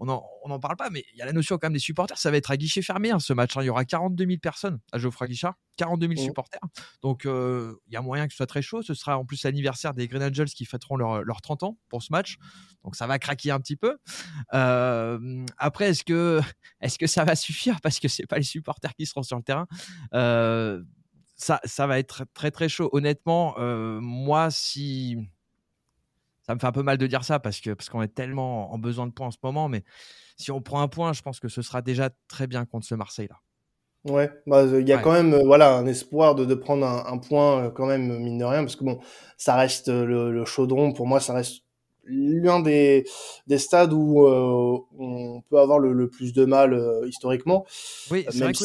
on n'en parle pas, mais il y a la notion quand même des supporters. Ça va être à guichet fermé hein, ce match. Hein. Il y aura 42 000 personnes à Geoffroy Guichard, 42 000 supporters. Donc euh, il y a moyen que ce soit très chaud. Ce sera en plus l'anniversaire des Green Angels qui fêteront leurs leur 30 ans pour ce match. Donc ça va craquer un petit peu. Euh, après, est-ce que, est que ça va suffire? Parce que ce pas les supporters qui seront sur le terrain. Euh, ça, ça va être très très chaud. Honnêtement, moi, si ça me fait un peu mal de dire ça parce que parce qu'on est tellement en besoin de points en ce moment. Mais si on prend un point, je pense que ce sera déjà très bien contre ce Marseille là. Ouais, bah, il y a quand même euh, voilà un espoir de, de prendre un, point euh, quand même mine de rien parce que bon, ça reste euh, le, chaudron pour moi, ça reste l'un des, des stades où on peut avoir le, plus de mal historiquement. Oui, c'est vrai que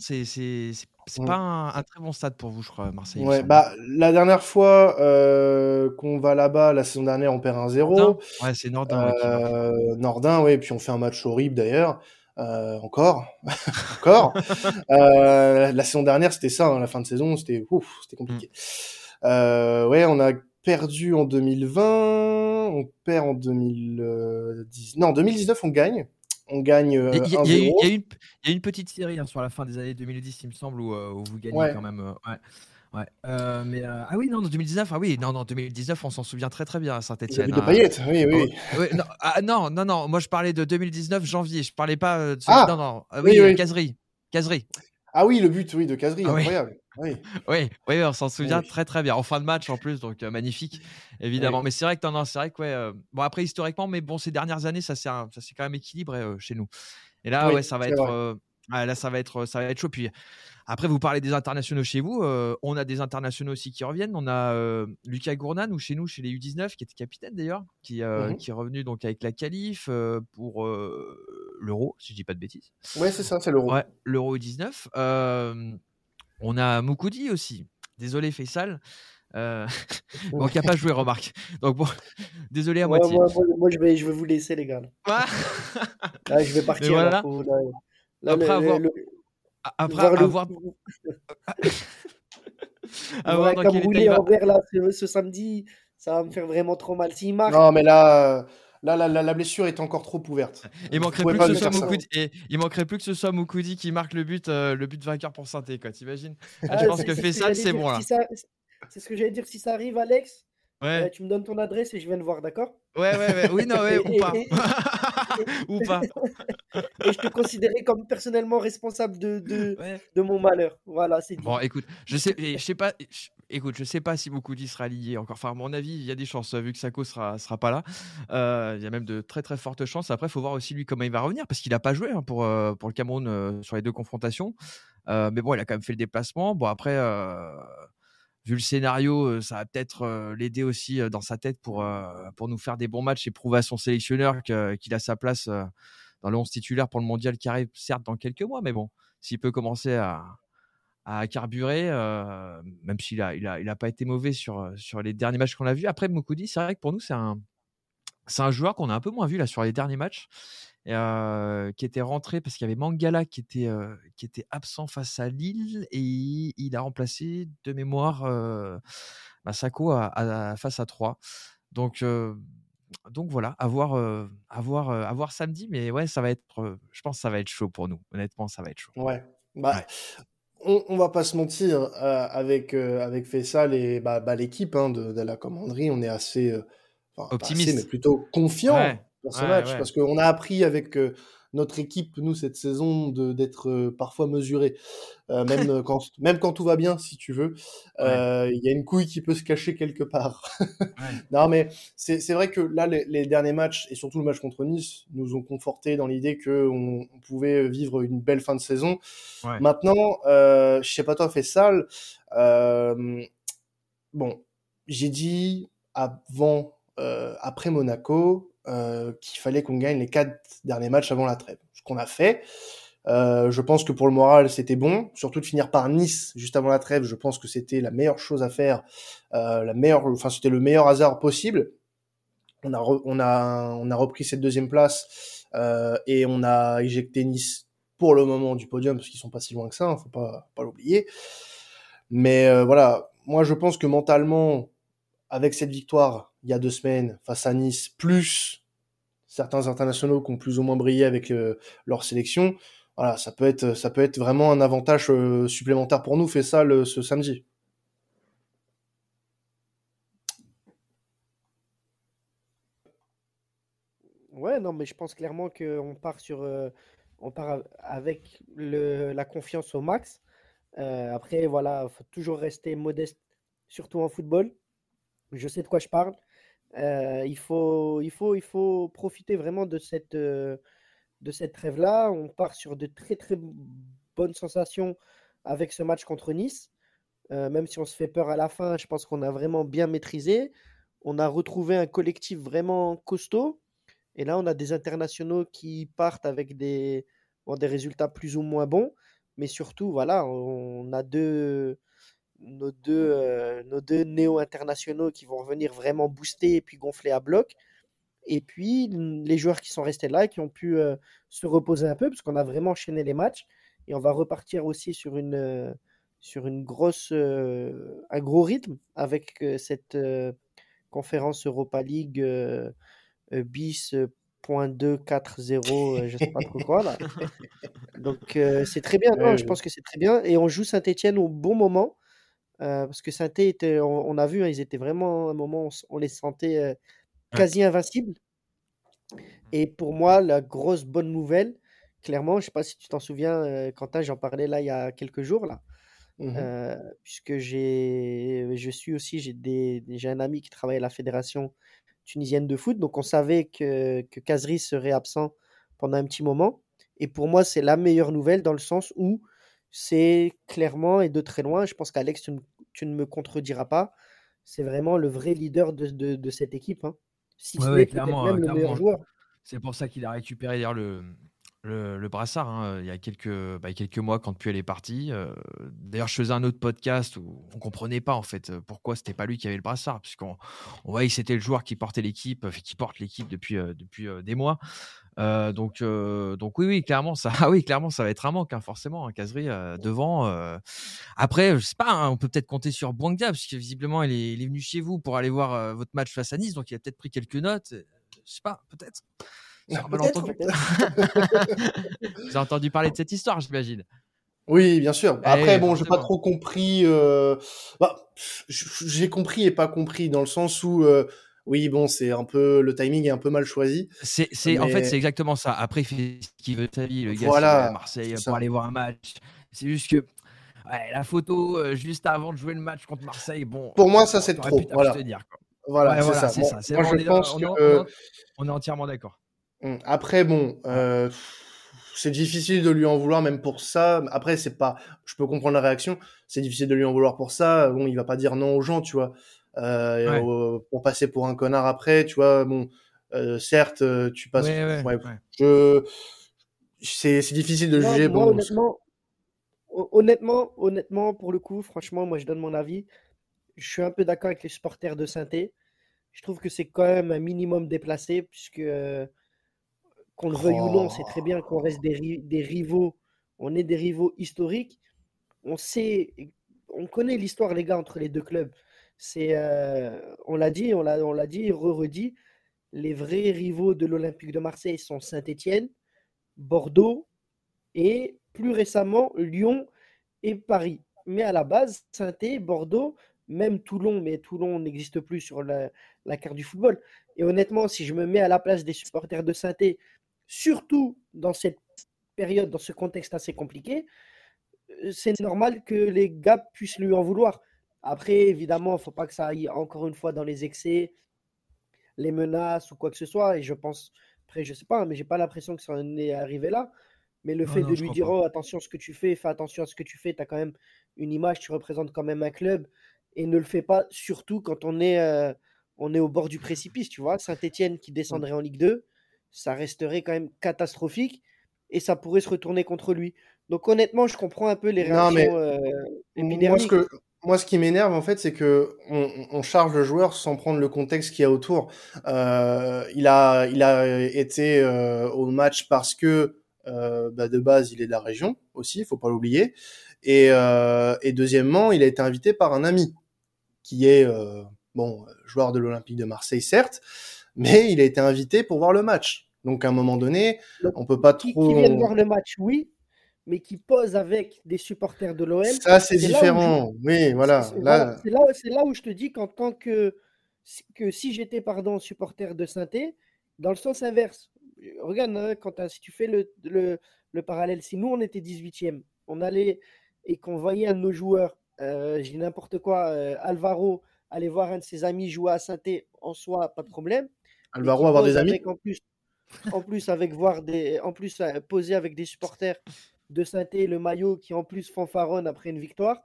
si, c'est c'est mmh. pas un, très bon stade pour vous, je crois, Marseille. Ouais, bah, la dernière fois euh, qu'on va là-bas, la saison dernière, on perd un 0 Ouais, c'est Nordin. Euh, Nordin, oui, puis on fait un match horrible d'ailleurs. Euh, encore, encore. la saison dernière, c'était ça, hein, la fin de saison, c'était c'était compliqué. Mmh. Euh, ouais, on a perdu en 2020, on perd en 2010. Non, en 2019, on gagne on gagne Il y, a une petite série hein, sur la fin des années 2010, il me semble, où, euh, vous gagnez quand même. Euh, ouais. Euh, mais ah oui, non, en 2019, ah oui, non, non, 2019, on s'en souvient très très bien à Saint-Etienne. De paillettes, oui, oui. non, ah, non, non, non, moi je parlais de 2019 janvier, je parlais pas de. Ah, non, non, oui, oui, Caserie. Caserie. Ah oui, le but, oui, de Caserie, ah incroyable. Oui. oui, oui, on s'en souvient très très bien. En fin de match en plus, donc euh, magnifique, évidemment. Mais c'est vrai que non, c'est vrai que ouais, euh, bon après historiquement, mais bon ces dernières années, ça s'est ça quand même équilibré euh, chez nous. Et là, ouais, ça va être, là ça va être, ça va être chaud. Puis après, vous parlez des internationaux chez vous. on a des internationaux aussi qui reviennent. On a Lucas Gournan ou chez nous, chez les U19, qui était capitaine d'ailleurs, qui, mmh qui est revenu donc avec la qualif pour l'Euro, si je dis pas de bêtises. Ouais, c'est ça, c'est l'Euro. Ouais, l'Euro U19. On a Moukoudi aussi. Désolé, Faisal. Euh... bon, qui n'a pas joué, remarque. Donc bon, désolé à moitié. Moi, je, vais, je vais vous laisser, les gars. là, je vais partir. Voilà. Là, Après avoir... Après avoir... avoir dans quel état va... là, ce, ce, samedi, ça va me faire vraiment trop mal. S'il marque... Non, mais là... Là, la, la, blessure est encore trop ouverte. Il manquerait, plus que, ce soit Moukoudi, et il manquerait plus que ce soit Moukoudi qui marque le but, euh, le but vainqueur pour Sainté, quoi. T'imagines? Ah, Je pense que fait ça, c'est bon là. c'est ce que j'allais dire. Si ça arrive, Alex, Ouais. Euh, tu me donnes ton adresse et je viens te voir, d'accord? Ouais, ouais, ouais. Oui, non, ouais, ou pas. ou pas. et je te considérais comme personnellement responsable de, de, de mon malheur. Voilà, c'est dit. Bon, écoute, je sais, je sais pas, écoute, je sais pas si Moukoudi sera lié encore. Enfin, à mon avis, il y a des chances, vu que Sako sera, sera pas là. il y a même de très très fortes chances. Après, il faut voir aussi lui comment il va revenir, parce qu'il n'a pas joué hein, pour, pour le Cameroun sur les deux confrontations. mais bon, il a quand même fait le déplacement. Bon, après, vu le scénario, ça va peut-être l'aider aussi dans sa tête pour, pour nous faire des bons matchs et prouver à son sélectionneur qu'il a sa place dans le 11 titulaire pour le mondial qui arrive, certes, dans quelques mois. Mais bon, s'il peut commencer à, à carburer, même s'il a, il a, il a pas été mauvais sur, sur les derniers matchs qu'on a vus. Après, Mokoudi, c'est vrai que pour nous, c'est un, c'est un joueur qu'on a un peu moins vu là sur les derniers matchs, qui était rentré parce qu'il y avait Mangala qui était, qui était absent face à Lille et il, a remplacé de mémoire Masako à, face à 3. Donc, donc voilà, à voir, à, voir, à voir samedi, mais ouais, ça va être, je pense que ça va être chaud pour nous. Honnêtement, ça va être chaud. Ouais. Bah, on, on, va pas se mentir, euh, avec, euh, avec Fessal et bah, bah l'équipe hein, de, de, la commanderie, on est assez, euh, optimiste, assez, mais plutôt confiant ouais. Dans ce ouais, match, ouais. parce qu'on a appris avec euh, notre équipe, nous, cette saison, d'être euh, parfois mesuré. Euh, même, euh, quand, même quand tout va bien, si tu veux, il ouais. y a une couille qui peut se cacher quelque part. ouais. Non, mais c'est vrai que là, les, les, derniers matchs, et surtout le match contre Nice, nous ont conforté dans l'idée qu'on on pouvait vivre une belle fin de saison. Ouais. Maintenant, euh, je sais pas toi. Euh, bon, j'ai dit avant, euh, après Monaco, euh, qu'il fallait qu'on gagne les quatre derniers matchs avant la trêve. Ce qu'on a fait. Euh, je pense que pour le moral, c'était bon. Surtout de finir par Nice juste avant la trêve. Je pense que c'était la meilleure chose à faire. Euh, la meilleure, enfin, c'était le meilleur hasard possible. On a, re, on a, on a repris cette deuxième place euh, et on a éjecté Nice pour le moment du podium parce qu'ils sont pas si loin que ça. Hein, faut pas, pas l'oublier. Mais euh, voilà, moi je pense que mentalement, avec cette victoire, il y a deux semaines face à Nice, plus certains internationaux qui ont plus ou moins brillé avec euh, leur sélection, voilà, ça peut être, ça peut être vraiment un avantage euh, supplémentaire pour nous. Fait ça le, ce samedi. Ouais, non, mais je pense clairement qu'on part sur, euh, on part avec le, la confiance au max. Après, voilà, faut toujours rester modeste, surtout en football. Je sais de quoi je parle. Euh, il, faut, il, faut, il faut profiter vraiment de cette, euh, de cette trêve-là. On part sur de très très bonnes sensations avec ce match contre Nice. Euh, même si on se fait peur à la fin, je pense qu'on a vraiment bien maîtrisé. On a retrouvé un collectif vraiment costaud. Et là, on a des internationaux qui partent avec des, des résultats plus ou moins bons. Mais surtout, voilà, on a deux, nos deux, euh, nos deux néo-internationaux qui vont revenir vraiment booster et puis gonfler à bloc. Et puis les joueurs qui sont restés là et qui ont pu euh, se reposer un peu, parce qu'on a vraiment enchaîné les matchs. Et on va repartir aussi sur une, euh, sur une grosse, euh, un gros rythme avec euh, cette conférence Europa League bis. .240, 4 0 je sais pas trop quoi là. Donc c'est très bien, non, je pense que c'est très bien. Et on joue Saint-Etienne au bon moment euh, parce que saint était, on, on, a vu, hein, ils étaient vraiment à un moment, on, on les sentait euh, quasi invincibles. Et pour moi, la grosse bonne nouvelle, clairement, je sais pas si tu t'en souviens, euh, Quentin, j'en parlais là il y a quelques jours là, mmh puisque j'ai, je suis aussi, j'ai des, j'ai un ami qui travaille à la fédération tunisienne de foot, donc on savait que que Kazri serait absent pendant un petit moment. Et pour moi, c'est la meilleure nouvelle dans le sens où c'est clairement et de très loin, je pense qu'Alex, tu, tu, ne me contrediras pas, c'est vraiment le vrai leader de, de, de cette équipe. Hein. Si ouais, ouais, clairement, même clairement. le meilleur joueur. C'est pour ça qu'il a récupéré d'ailleurs le, le, le, brassard hein, il, y a quelques, bah, quelques mois quand Puel est parti. Euh, d'ailleurs, je faisais un autre podcast où on comprenait pas en fait pourquoi c'était pas lui qui avait le brassard, puisqu'on on voyait que c'était le joueur qui portait l'équipe, qui porte l'équipe depuis, euh, depuis euh, des mois. Euh, donc, euh, donc oui, oui, clairement, ça, ah oui, clairement, ça va être un manque, hein, forcément, un caserie euh, devant. Euh. Après, je sais pas, hein, on peut peut-être compter sur Bouanga, parce que visiblement, il est, il est, venu chez vous pour aller voir euh, votre match face à Nice, donc il a peut-être pris quelques notes. Je sais pas, peut-être. Peut entendu. J'ai entendu parler de cette histoire, j'imagine. Oui, bien sûr. Eh Après, bon, j'ai pas trop compris. Bah, j'ai compris et pas compris dans le sens où oui, bon, c'est un peu le timing est un peu mal choisi. C'est, mais... en fait, c'est exactement ça. Après, il fait ce qu'il veut de sa vie, le gars. Voilà, à Marseille pour aller voir un match. C'est juste que la photo juste avant de jouer le match contre Marseille, bon. Pour moi, ça, c'est trop. Voilà. Voilà, c'est ça. moi, je pense que... on, est entièrement d'accord. Mmh. Après, bon, c'est difficile de lui en vouloir même pour ça. Après, c'est pas, je peux comprendre la réaction. C'est difficile de lui en vouloir pour ça. Bon, il va pas dire non aux gens, tu vois, euh, pour passer pour un connard après, tu vois. Bon, euh, certes, euh, tu passes. je, c'est, c'est difficile de juger. Moi, honnêtement, honnêtement, honnêtement, pour le coup, franchement, moi, je donne mon avis. Je suis un peu d'accord avec les supporters de Sainté. Je trouve que c'est quand même un minimum déplacé puisque qu'on le veuille ou non, c'est très bien qu'on reste des, des, rivaux. On est des rivaux historiques. On sait, on connaît l'histoire, les gars, entre les deux clubs. C'est, euh, on l'a dit, on l'a, on l'a dit, re-redit. Les vrais rivaux de l'Olympique de Marseille sont Saint-Étienne, Bordeaux et plus récemment Lyon et Paris. Mais à la base, Saint-Étienne, Bordeaux, même Toulon, mais Toulon n'existe plus sur la, la, carte du football. Et honnêtement, si je me mets à la place des supporters de Saint-Étienne, surtout dans cette période, dans ce contexte assez compliqué, euh, c'est normal que les gars puissent lui en vouloir. Après, évidemment, il ne faut pas que ça aille encore une fois dans les excès, les menaces ou quoi que ce soit. Et je pense, après, je sais pas, mais j'ai pas l'impression que ça en est arrivé là. Mais le fait de lui dire, oh, attention à ce que tu fais, fais attention à ce que tu fais, tu as quand même une image, tu représentes quand même un club. Et ne le fais pas, surtout quand on est, euh, on est au bord du précipice, tu vois. Saint-Etienne qui descendrait en Ligue 2 ça resterait quand même catastrophique et ça pourrait se retourner contre lui. Donc honnêtement, je comprends un peu les réactions euh, moi, ce que, moi, ce qui m'énerve en fait, c'est que on, charge le joueur sans prendre le contexte qu'il y a autour. Euh, il a, il a été euh, au match parce que bah, de base, il est de la région aussi, il faut pas l'oublier. Et, et deuxièmement, il a été invité par un ami qui est bon joueur de l'Olympique de Marseille, certes, mais il a été invité pour voir le match. Donc à un moment donné, on peut pas trop. Qui, viennent voir le match, oui, mais qui pose avec des supporters de l'OM. Ça, c'est différent. Oui, voilà. C'est là... là, où je te dis qu'en tant que, que si j'étais pardon supporter de Sainté, dans le sens inverse. Regarde, hein, quand si tu fais le, le, le, parallèle, si nous on était 18e, on allait et qu'on voyait un de nos joueurs, euh, j'ai n'importe quoi, euh, Alvaro, aller voir un de ses amis jouer à Sainté, en soi, pas de problème. Alvaro avoir des amis? en plus, en plus, avec voir des, en plus euh, poser avec des supporters de saint le maillot qui en plus fanfaronne après une victoire.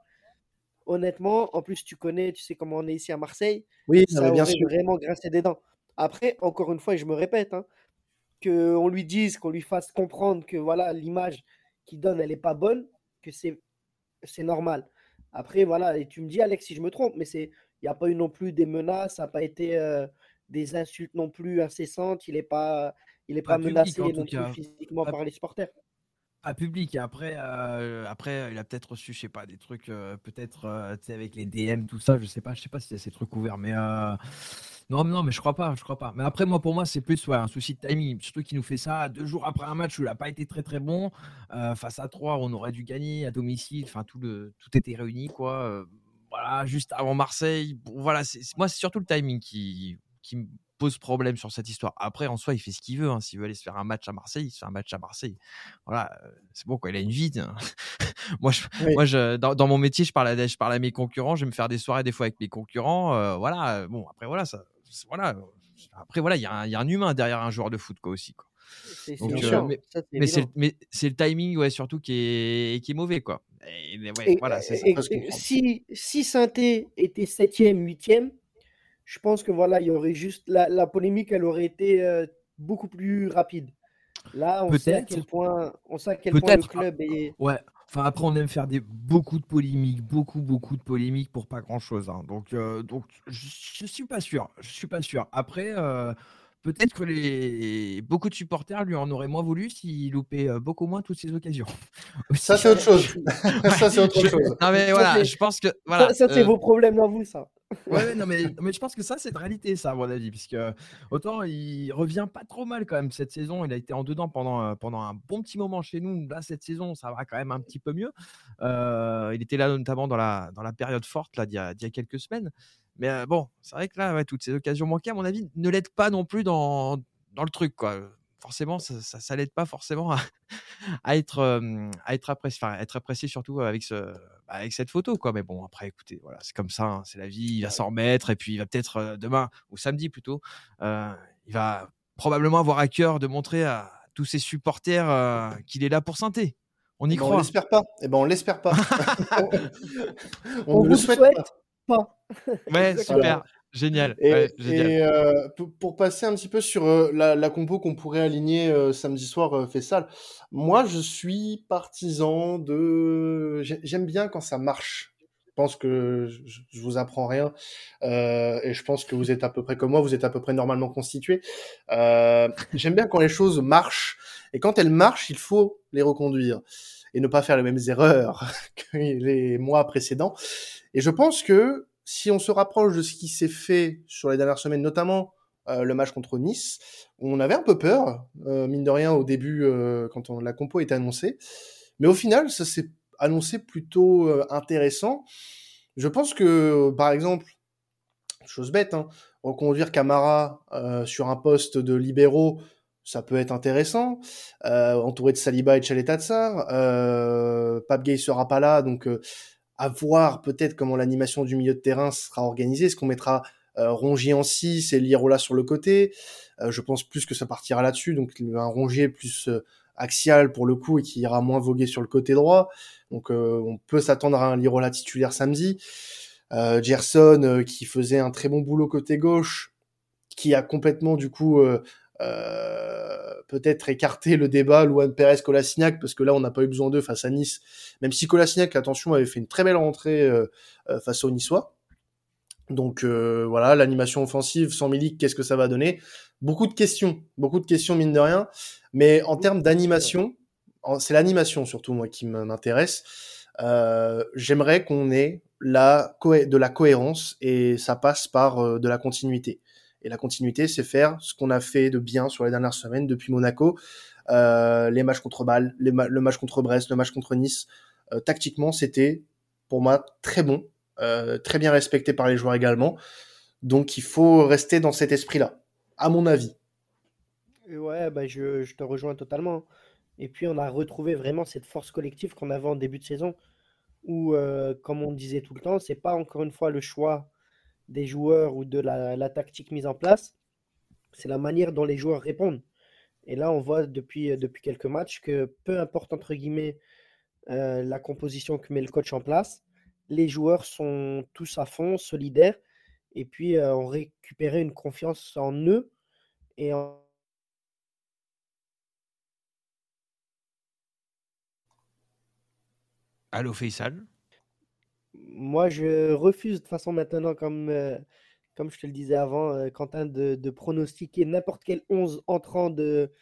Honnêtement, en plus tu connais, tu sais comment on est ici à Marseille. Oui, ça bien sûr. vraiment grincé des dents. Après, encore une fois, et je me répète, hein, qu'on lui dise, qu'on lui fasse comprendre que voilà l'image qu'il donne, elle n'est pas bonne, que c'est c'est normal. Après, voilà, et tu me dis, Alex, si je me trompe, mais c'est il n'y a pas eu non plus des menaces, ça n'a pas été euh, des insultes non plus incessantes, il n'est pas, il est pas, menacé physiquement par les supporters. À public. Après, euh, après, il a peut-être reçu, je sais pas, des trucs, euh, peut-être, euh, tu sais, avec les DM, tout ça. Je sais pas, je sais pas si c'est ces trucs ouverts, mais non, non, mais je crois pas, je crois pas. Mais après, moi, pour moi, c'est plus ouais, un souci de timing. Surtout qu'il nous fait ça deux jours après un match où il n'a pas été très très bon. face à trois, on aurait dû gagner à domicile. Enfin, tout tout était réuni, quoi. voilà, juste avant Marseille. Bon, voilà, moi, c'est surtout le timing qui, qui pose problème sur cette histoire. Après, en soi, il fait ce qu'il veut. Hein. S'il veut aller se faire un match à Marseille, il se fait un match à Marseille. Voilà, euh, c'est bon, quoi. Il a une vie. Moi, je, moi je, dans, mon métier, je parle, à, je parle à mes concurrents. Je vais me faire des soirées des fois avec mes concurrents. Euh, voilà, bon, après, voilà, ça, voilà. Après, voilà, il y, y, a un humain derrière un joueur de foot, quoi, aussi, quoi. Euh, mais, c'est le timing, ouais, surtout qui est, qui est mauvais, quoi. voilà, si, si Sainté était 7e, 8e, je pense que voilà, il y aurait juste la, polémique, elle aurait été euh, beaucoup plus rapide. Là, on sait à quel point, on sait à quel point le club est. Ouais. Enfin, après, on aime faire des, beaucoup de polémiques, beaucoup, beaucoup de polémiques pour pas grand chose. Hein. Donc, euh, donc, je, ne suis pas sûr. Je suis pas sûr. Après, euh, peut-être que les beaucoup de supporters lui en auraient moins voulu s'il loupait beaucoup moins toutes ces occasions. ça, c'est autre chose. ça, c'est autre chose. Non, mais voilà, je pense que. Voilà, ça, c'est vos problèmes dans vous, ça. Ouais, non, mais, mais je pense que ça, c'est de réalité, ça, à mon avis, puisque autant il revient pas trop mal quand même cette saison. Il a été en dedans pendant, pendant un bon petit moment chez nous. Là, cette saison, ça va quand même un petit peu mieux. il était là notamment dans la, dans la période forte, là, d'il y a quelques semaines. Mais bon, c'est vrai que là, toutes ces occasions manquées, à mon avis, ne l'aident pas non plus dans, dans le truc, quoi. Forcément, ça, ça, l'aide pas forcément à, être, à être apprécié, enfin, être apprécié surtout avec ce, avec cette photo, quoi. Mais bon, après, écoutez, voilà, c'est comme ça, hein, c'est la vie. Il va s'en remettre et puis il va peut-être demain ou samedi plutôt, il va probablement avoir à cœur de montrer à tous ses supporters qu'il est là pour synthé. On y eh ben, croit. On l'espère pas. Eh ben, on l'espère pas. on, ne le souhaite, pas. Ouais, super. Génial. Et, euh, pour passer un petit peu sur euh, la, compo qu'on pourrait aligner euh, samedi soir Fessal, moi je suis partisan de. J'aime bien quand ça marche. Je pense que je, je vous apprends rien et je pense que vous êtes à peu près comme moi, vous êtes à peu près normalement constitué. J'aime bien quand les choses marchent et quand elles marchent, il faut les reconduire et ne pas faire les mêmes erreurs que les mois précédents. Et je pense que si on se rapproche de ce qui s'est fait sur les dernières semaines, notamment euh, le match contre Nice, on avait un peu peur, euh, mine de rien, au début, euh, quand on, la compo était annoncée. Mais au final, ça s'est annoncé plutôt intéressant. Je pense que, par exemple, chose bête, hein, reconduire Camara sur un poste de libéraux, ça peut être intéressant. entouré de Saliba et de Chalet-Tatsar. Pape Gay sera pas là, donc à voir peut-être comment l'animation du milieu de terrain sera organisée. Est-ce qu'on mettra euh, Rongier en 6 et Lirola sur le côté? Euh, Je pense plus que ça partira là-dessus. Donc un Rongier plus euh, axial pour le coup et qui ira moins voguer sur le côté droit. Donc on peut s'attendre à un Lirola titulaire samedi. Gerson qui faisait un très bon boulot côté gauche, qui a complètement du coup euh, peut-être écarter le débat Luan Perez Colassignac parce que là on n'a pas eu besoin d'eux face à Nice. Même si Colassignac attention avait fait une très belle rentrée euh, euh, face aux Niçois. Donc voilà l'animation offensive sans Milik qu'est-ce que ça va donner? Beaucoup de questions. Beaucoup de questions mine de rien. Mais en termes d'animation c'est l'animation surtout moi qui m'intéresse. J'aimerais qu'on ait de la cohérence et ça passe par de la continuité et la continuité, c'est faire ce qu'on a fait de bien sur les dernières semaines depuis Monaco, euh, les matchs contre Bâle, le match contre Brest, le match contre Nice. Euh, tactiquement, c'était pour moi très bon, euh, très bien respecté par les joueurs également. Donc il faut rester dans cet esprit-là, à mon avis. Ouais, bah je, je, te rejoins totalement. Et puis on a retrouvé vraiment cette force collective qu'on avait en début de saison, où, comme on disait tout le temps, c'est pas encore une fois le choix des joueurs ou de la, tactique mise en place, c'est la manière dont les joueurs répondent. Et là, on voit depuis, euh, depuis quelques matchs que peu importe, entre guillemets, euh, la composition que met le coach en place, les joueurs sont tous à fond, solidaires, et puis euh, ont récupéré une confiance en eux et en... Allô Faisal moi, je refuse de façon maintenant, comme, euh, comme je te le disais avant, euh, Quentin, de, pronostiquer n'importe quel 11 entrant de,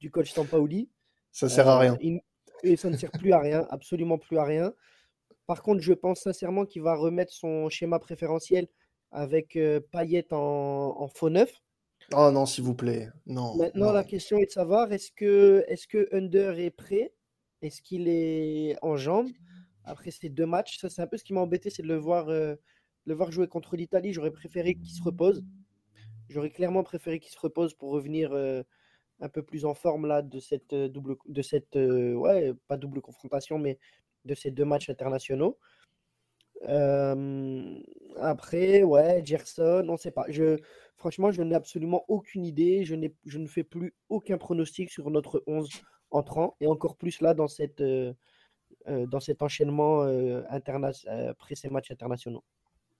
du coach Sampaoli. Ça sert à rien. Euh, et ça ne sert plus à rien, absolument plus à rien. Par contre, je pense sincèrement qu'il va remettre son schéma préférentiel avec Payet en, faux neuf. Oh non, s'il vous plaît. Non. Maintenant, la question est de savoir est-ce que, est que Under est prêt? Est-ce qu'il est en jambes? Après ces deux matchs. Ça, c'est un peu ce qui m'a embêté, c'est de le voir, euh, le voir jouer contre l'Italie. J'aurais préféré qu'il se repose. J'aurais clairement préféré qu'il se repose pour revenir euh, un peu plus en forme là de cette euh, double, de cette ouais, pas double confrontation, mais de ces deux matchs internationaux. après, ouais, Gerson, on ne sait pas. Je, franchement, je n'ai absolument aucune idée. Je, je ne fais plus aucun pronostic sur notre 11 entrant, et encore plus là dans cette, dans cet enchaînement euh, euh, après ces matchs internationaux.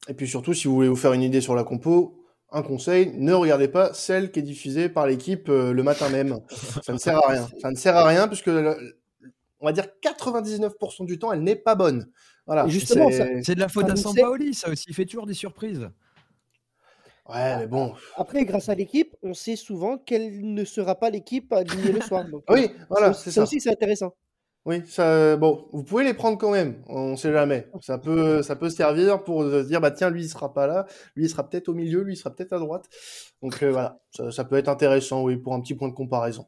Et puis surtout, si vous voulez vous faire une idée sur la compo, un conseil, ne regardez pas celle qui est diffusée par l'équipe le matin même. Ça ne sert à rien. Ça ne sert à rien puisque on va dire 99% du temps, elle n'est pas bonne. Voilà. Justement, c'est de la faute à Sampaoli, ça aussi. Il fait toujours des surprises. Ouais, mais bon. Après, grâce à l'équipe, on sait souvent qu'elle ne sera pas l'équipe alignée le soir. oui, voilà, c'est ça. aussi, c'est intéressant. Oui, ça, bon, vous pouvez les prendre quand même, on sait jamais. Ça peut, ça peut servir pour se dire, bah tiens, lui il sera pas là, lui il sera peut-être au milieu, lui il sera peut-être à droite. Donc euh, voilà, ça, peut être intéressant, oui, pour un petit point de comparaison.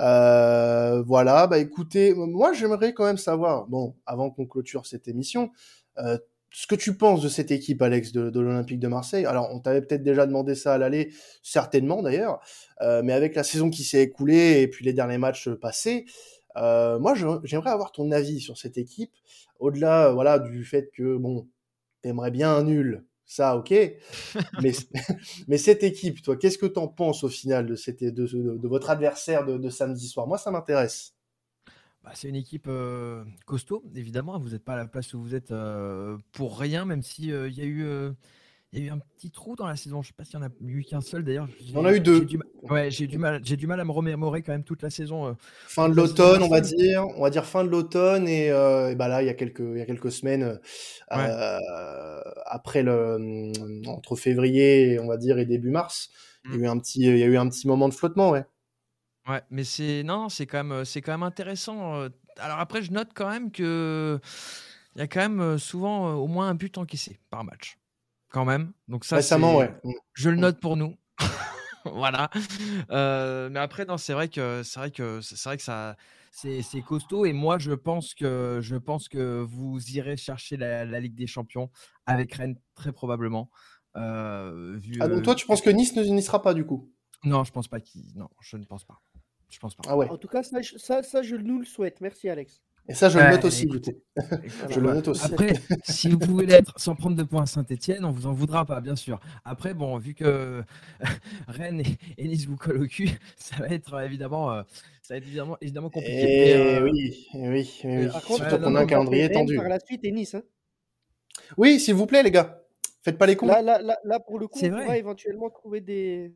Euh, voilà, bah écoutez, moi j'aimerais quand même savoir, bon, avant qu'on clôture cette émission, euh, ce que tu penses de cette équipe, Alex, de, de l'Olympique de Marseille? Alors, on t'avait peut-être déjà demandé ça à l'aller, certainement d'ailleurs, mais avec la saison qui s'est écoulée et puis les derniers matchs passés. Moi, j'aimerais avoir ton avis sur cette équipe, au-delà voilà, du fait que, bon, t'aimerais bien un nul, ça, ok. mais, mais cette équipe, toi, qu'est-ce que t'en penses au final de, cette, de, de, votre adversaire de, samedi soir? Moi, ça m'intéresse. Bah, c'est une équipe costaud, évidemment. Vous n'êtes pas à la place où vous êtes pour rien, même s'il il y a eu il y a eu un petit trou dans la saison. Je ne sais pas s'il n'y en a eu qu'un seul d'ailleurs. On a eu deux. J'ai ouais, j'ai du mal, j'ai du mal à me remémorer quand même toute la saison. Euh, fin de l'automne, on va dire. On va dire fin de l'automne et, euh, bah là, il y a quelques, il y a quelques semaines euh, après le, entre février, on va dire, et début mars, il y a mmh. eu un petit, il y a eu un petit moment de flottement, ouais. Ouais, mais c'est non, c'est quand même, c'est quand même intéressant. Alors après, je note quand même que il y a quand même souvent au moins un but encaissé par match quand même. Donc ça, Récemment, ouais. Je le mm. note pour nous. voilà. Euh, mais après, non, c'est vrai que c'est vrai que c'est vrai que ça, c'est costaud. Et moi, je pense que je pense que vous irez chercher la, Ligue des Champions avec Rennes très probablement. Euh, ah, donc toi, tu penses que Nice n'y sera pas du coup? Non, je pense pas. Qu'il... Non, je ne pense pas. Je pense pas. Ah ouais. En tout cas, ça, ça, ça, je nous le souhaite. Merci, Alex. Et ça, je le note aussi, je le note aussi. Après, si vous pouvez l'être sans prendre de points à Saint-Etienne, on vous en voudra pas, bien sûr. Après, bon, vu que Rennes et, Nice vous collent au cul, ça va être évidemment, euh, ça va être évidemment, évidemment compliqué. Et euh, oui, oui, oui. Par contre, Surtout qu'on a un calendrier tendu. Par la suite, et Nice. Hein. Oui, s'il vous plaît, les gars. Faites pas les cons. Là, là, là, pour le coup, on va éventuellement trouver des,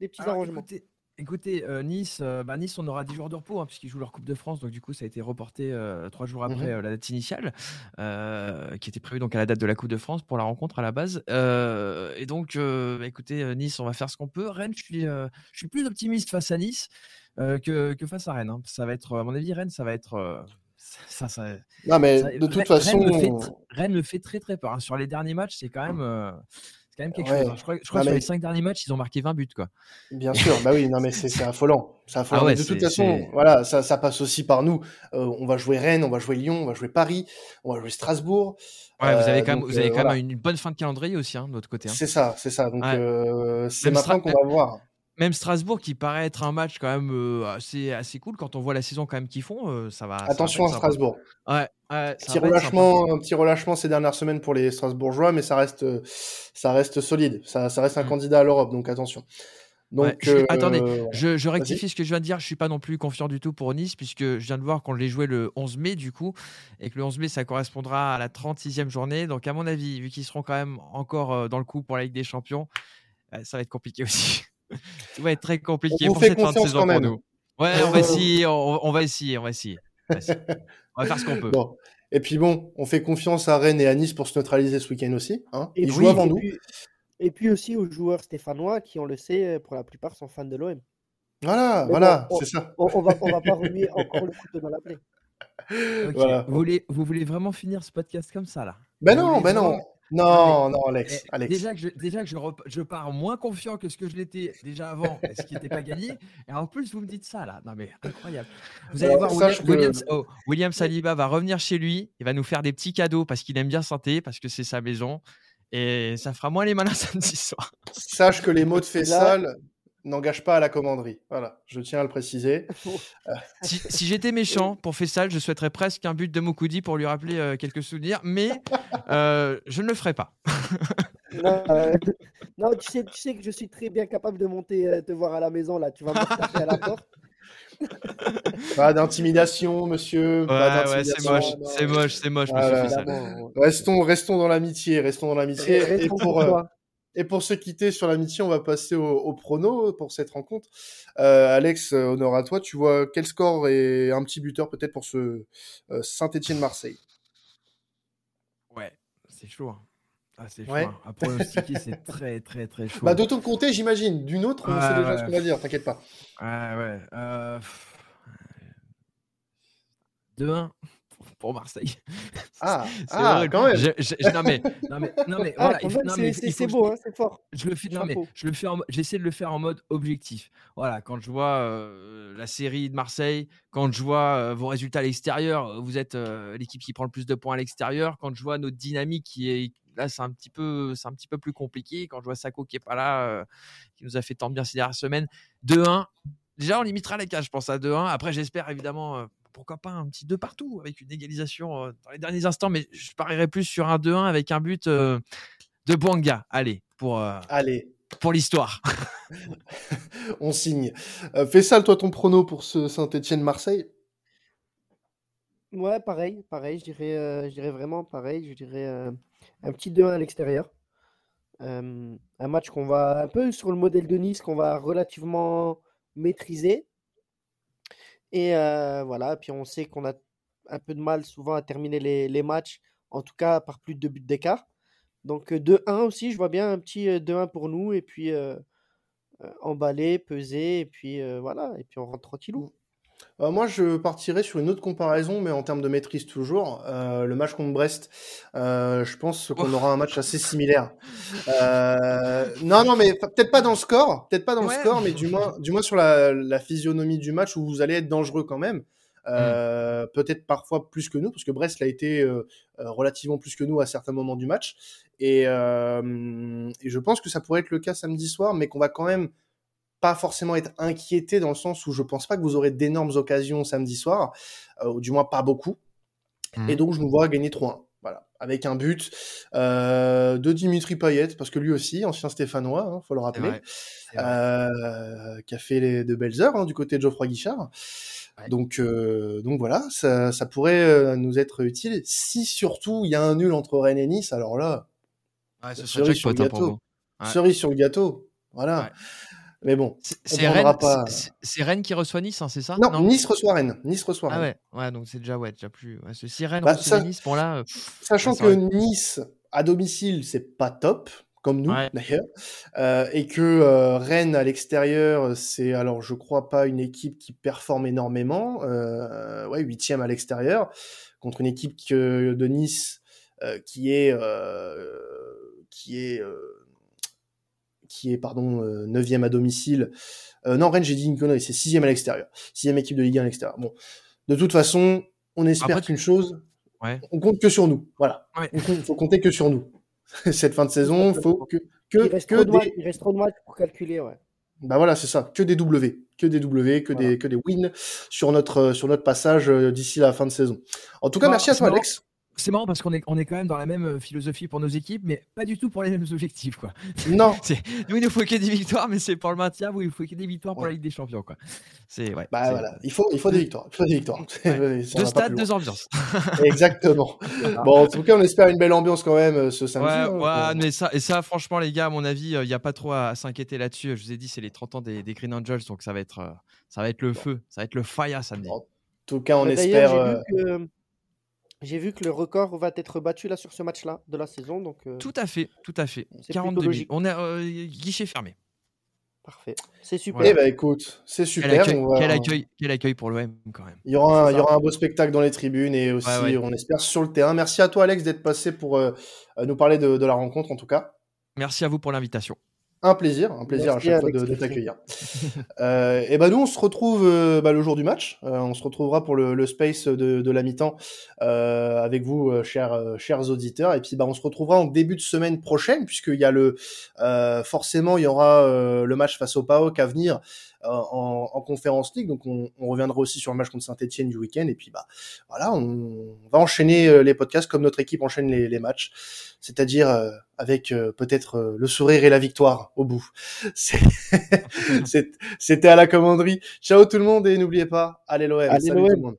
des petits arrangements. Écoutez, euh, nice, euh, bah, Nice, on aura 10 jours de repos hein, puisqu'ils jouent leur Coupe de France. Donc, du coup, ça a été reporté euh, trois jours après mmh la date initiale, qui était prévue donc à la date de la Coupe de France pour la rencontre à la base. et donc, écoutez, Nice, on va faire ce qu'on peut. Rennes, je suis, je suis plus optimiste face à Nice que, que, face à Rennes. Hein. Ça va être, à mon avis, Rennes, ça va être. Ça, ça, non, mais de toute façon. Rennes me, fait, très, très peur. Hein. Sur les derniers matchs, c'est quand même. C'est quand même quelque chose. Hein. Je crois, je crois que sur les cinq derniers matchs, ils ont marqué 20 buts. Quoi. Bien sûr, bah oui, non, mais c'est affolant. affolant. Ah de toute façon, voilà, ça, ça, passe aussi par nous. Euh, on va jouer Rennes, on va jouer Lyon, on va jouer Paris, on va jouer Strasbourg. Ouais, vous avez euh, quand même, vous avez quand même une bonne fin de calendrier aussi, hein, de l'autre côté. Hein. C'est ça, c'est ça. Donc, euh, c'est maintenant qu'on va voir même Strasbourg qui paraît être un match quand même euh, assez, assez cool quand on voit la saison quand même qu'ils font, euh, ça va. Attention à Strasbourg. Ouais, petit relâchement, un petit relâchement ces dernières semaines pour les Strasbourgeois, mais ça reste, ça reste solide. Ça, ça reste un mmh. candidat à l'Europe, donc attention. Donc, euh, attendez, je, je, rectifie ce que je viens de dire. Je suis pas non plus confiant du tout pour Nice, puisque je viens de voir qu'on les jouait le 11 mai, du coup, et que le 11 mai, ça correspondra à la 36e journée. Donc, à mon avis, vu qu'ils seront quand même encore dans le coup pour la Ligue des Champions, ça va être compliqué aussi. Ça va être très compliqué on pour cette fin de saison pour nous. Ouais, on va essayer, on, va essayer, on va essayer. On va, faire ce qu'on peut. Bon. Et puis bon, on fait confiance à Rennes et à Nice pour se neutraliser ce week-end aussi. Hein. Ils jouent avant nous. et puis aussi aux joueurs stéphanois qui, on le sait, pour la plupart sont fans de l'OM. Voilà, voilà, c'est ça. On, on, va, on va pas remettre encore le couteau dans la plaie. Voilà. Vous, voulez, vous voulez vraiment finir ce podcast comme ça là? Ben non, ben non. Non, non, Alex. Eh, Alex. Déjà que, je, déjà que je, je, pars moins confiant que ce que je l'étais déjà avant, ce qui n'était pas gagné. Et en plus, vous me dites ça là. Non, mais incroyable. Vous allez voir, William, oh, William, Saliba va revenir chez lui. Il va nous faire des petits cadeaux parce qu'il aime bien santé, parce que c'est sa maison. Et ça fera moins les malins samedi soir. Sache que les mots de Fessal, n'engage pas à la commanderie. Voilà, je tiens à le préciser. si, j'étais méchant pour Fessal, je souhaiterais presque un but de Moukoudi pour lui rappeler euh, quelques souvenirs, mais euh, je ne le ferai pas. Euh, non, tu, sais, tu sais que je suis très bien capable de monter te voir à la maison, là. Tu vas me chercher à la porte. Pas d'intimidation, monsieur. Ouais, c'est moche, c'est moche, c'est moche, monsieur Restons, restons dans l'amitié, restons dans l'amitié. Et, pour, et pour se quitter sur l'amitié, on va passer au, prono pour cette rencontre. Euh, Alex, euh, honneur à toi. Tu vois quel score et un petit buteur peut-être pour ce euh, Saint-Etienne-Marseille Ouais, c'est chaud. Hein. Ah, c'est chaud. Hein. À pronostiquer, c'est très, très, très chaud. Bah, de ton côté, j'imagine. D'une autre, on sait déjà ce qu'on va dire, t'inquiète pas. Ouais, ouais. 2-1 pour Marseille. Ah, ah quand même. non mais, non mais, non mais, ah, voilà, c'est beau, hein, c'est fort. Je le fais, non mais, je le fais, j'essaie de le faire en mode objectif. Voilà, quand je vois euh, la série de Marseille, quand je vois euh, vos résultats à l'extérieur, vous êtes euh, l'équipe qui prend le plus de points à l'extérieur. Quand je vois notre dynamique qui est là, c'est un petit peu, c'est un petit peu plus compliqué. Quand je vois Sako qui est pas là, qui nous a fait tant bien ces dernières semaines, 2-1. Déjà, on limitera les cas, je pense, à 2-1. Après, j'espère évidemment pourquoi pas un petit 2 partout avec une égalisation dans les derniers instants, mais je parierais plus sur un 2-1 avec un but de Bouanga. Allez, pour, Allez. pour l'histoire. On signe. fais ça, toi, ton prono pour ce Saint-Etienne-Marseille Ouais, pareil, pareil, je dirais, je dirais vraiment pareil, je dirais un petit 2-1 à l'extérieur. un match qu'on va un peu sur le modèle de Nice, qu'on va relativement maîtriser. Et voilà, puis on sait qu'on a un peu de mal souvent à terminer les, matchs, en tout cas par plus de buts d'écart. Donc 2-1 aussi, je vois bien un petit 2-1 pour nous, et puis emballer, peser, et puis voilà, et puis on rentre tranquillou. Euh, moi, je partirais sur une autre comparaison, mais en termes de maîtrise toujours. Euh, le match contre Brest, euh, je pense qu'on aura un match assez similaire. non, non, mais peut-être pas dans le score, peut-être pas dans le score, mais du moins, du moins sur la, physionomie du match où vous allez être dangereux quand même. Mm. Peut-être parfois plus que nous, parce que Brest l'a été relativement plus que nous à certains moments du match. et, je pense que ça pourrait être le cas samedi soir, mais qu'on va quand même pas forcément être inquiété dans le sens où je pense pas que vous aurez d'énormes occasions samedi soir, euh, ou du moins pas beaucoup. Mmh. Et donc je nous vois gagner 3-1. Voilà, avec un but euh, de Dimitri Payet, parce que lui aussi, ancien Stéphanois, hein, faut le rappeler, euh, qui a fait les, de belles heures hein, du côté de Geoffroy Guichard. Donc, donc voilà, ça, ça pourrait nous être utile. Si surtout il y a un nul entre Rennes et Nice, alors là, cerise, sur le gâteau. cerise sur le gâteau. Voilà. Mais bon, c'est Rennes, pas... Rennes, qui reçoit Nice, hein, c'est ça? Non, Nice reçoit Rennes. Nice reçoit Ah ouais, ouais donc c'est déjà, ouais, déjà plus. Ouais, si Rennes bah, reçoit Nice, bon là. Euh, sachant que Nice à domicile, c'est pas top, comme nous d'ailleurs, euh, et que euh, Rennes à l'extérieur, c'est alors je crois pas une équipe qui performe énormément. Euh, ouais, huitième à l'extérieur contre une équipe que, de Nice qui est qui est qui est pardon 9e euh, à domicile. Euh, non, Rennes, j'ai dit une connerie, c'est 6e à l'extérieur. 6e équipe de Ligue 1 à l'extérieur. Bon, de toute façon, on espère qu'une chose, on compte que sur nous. Voilà. Il faut compter que sur nous. Cette fin de saison, faut que que il reste, trop, de des... il reste trop de matchs pour calculer, ouais. Bah voilà, c'est ça, que des W, que des W, que des que des wins sur notre sur notre passage euh, d'ici la fin de saison. En tout cas, merci à toi, Alex c'est marrant parce qu'on est, on est quand même dans la même euh, philosophie pour nos équipes, mais pas du tout pour les mêmes objectifs. Quoi. Non. nous, il nous faut que des victoires, mais c'est pour le maintien, vous, il faut que des victoires pour la Ligue des Champions. Quoi. C'est, ouais, bah voilà, il faut, il faut des victoires. Il faut des victoires. deux stades, deux ambiances. Exactement. bon, en tout cas, on espère une belle ambiance quand même euh, ce samedi. Ouais, hein, ouais mais ça, et ça, franchement, les gars, à mon avis, euh, il n'y a pas trop à, s'inquiéter là-dessus. Je vous ai dit, c'est les 30 ans des, Green Angels, donc ça va être, ça va être le feu, ça va être le fire samedi. En tout cas, on espère. J'ai vu que le record va être battu là sur ce match-là de la saison. Donc, euh, Tout à fait, tout à fait. 42 000. On est euh, guichet fermé. Parfait. C'est super. Eh ben écoute, c'est super. Quel accueil, quel accueil, pour l'OM quand même. Il y, aura un, il y aura un beau spectacle dans les tribunes et aussi, on espère, sur le terrain. Merci à toi, Alex, d'être passé pour euh, nous parler de, de la rencontre, en tout cas. Merci à vous pour l'invitation. Un plaisir, un plaisir à chaque fois de, t'accueillir. euh, et ben nous, on se retrouve euh, bah, le jour du match. Euh, on se retrouvera pour le, le space de, de, la mi-temps euh, avec vous, chers, chers auditeurs. Et puis, bah, on se retrouvera en début de semaine prochaine, puisqu'il y a le forcément, il y aura le match face au PAOK à venir. En, en, conférence league. Donc on, on, reviendra aussi sur le match contre Saint-Etienne du week-end. Et puis bah voilà, on, va enchaîner les podcasts comme notre équipe enchaîne les, les matchs, c'est-à-dire avec peut-être le sourire et la victoire au bout. C'était à la commanderie. Ciao tout le monde et n'oubliez pas, allez l'OM. Le monde.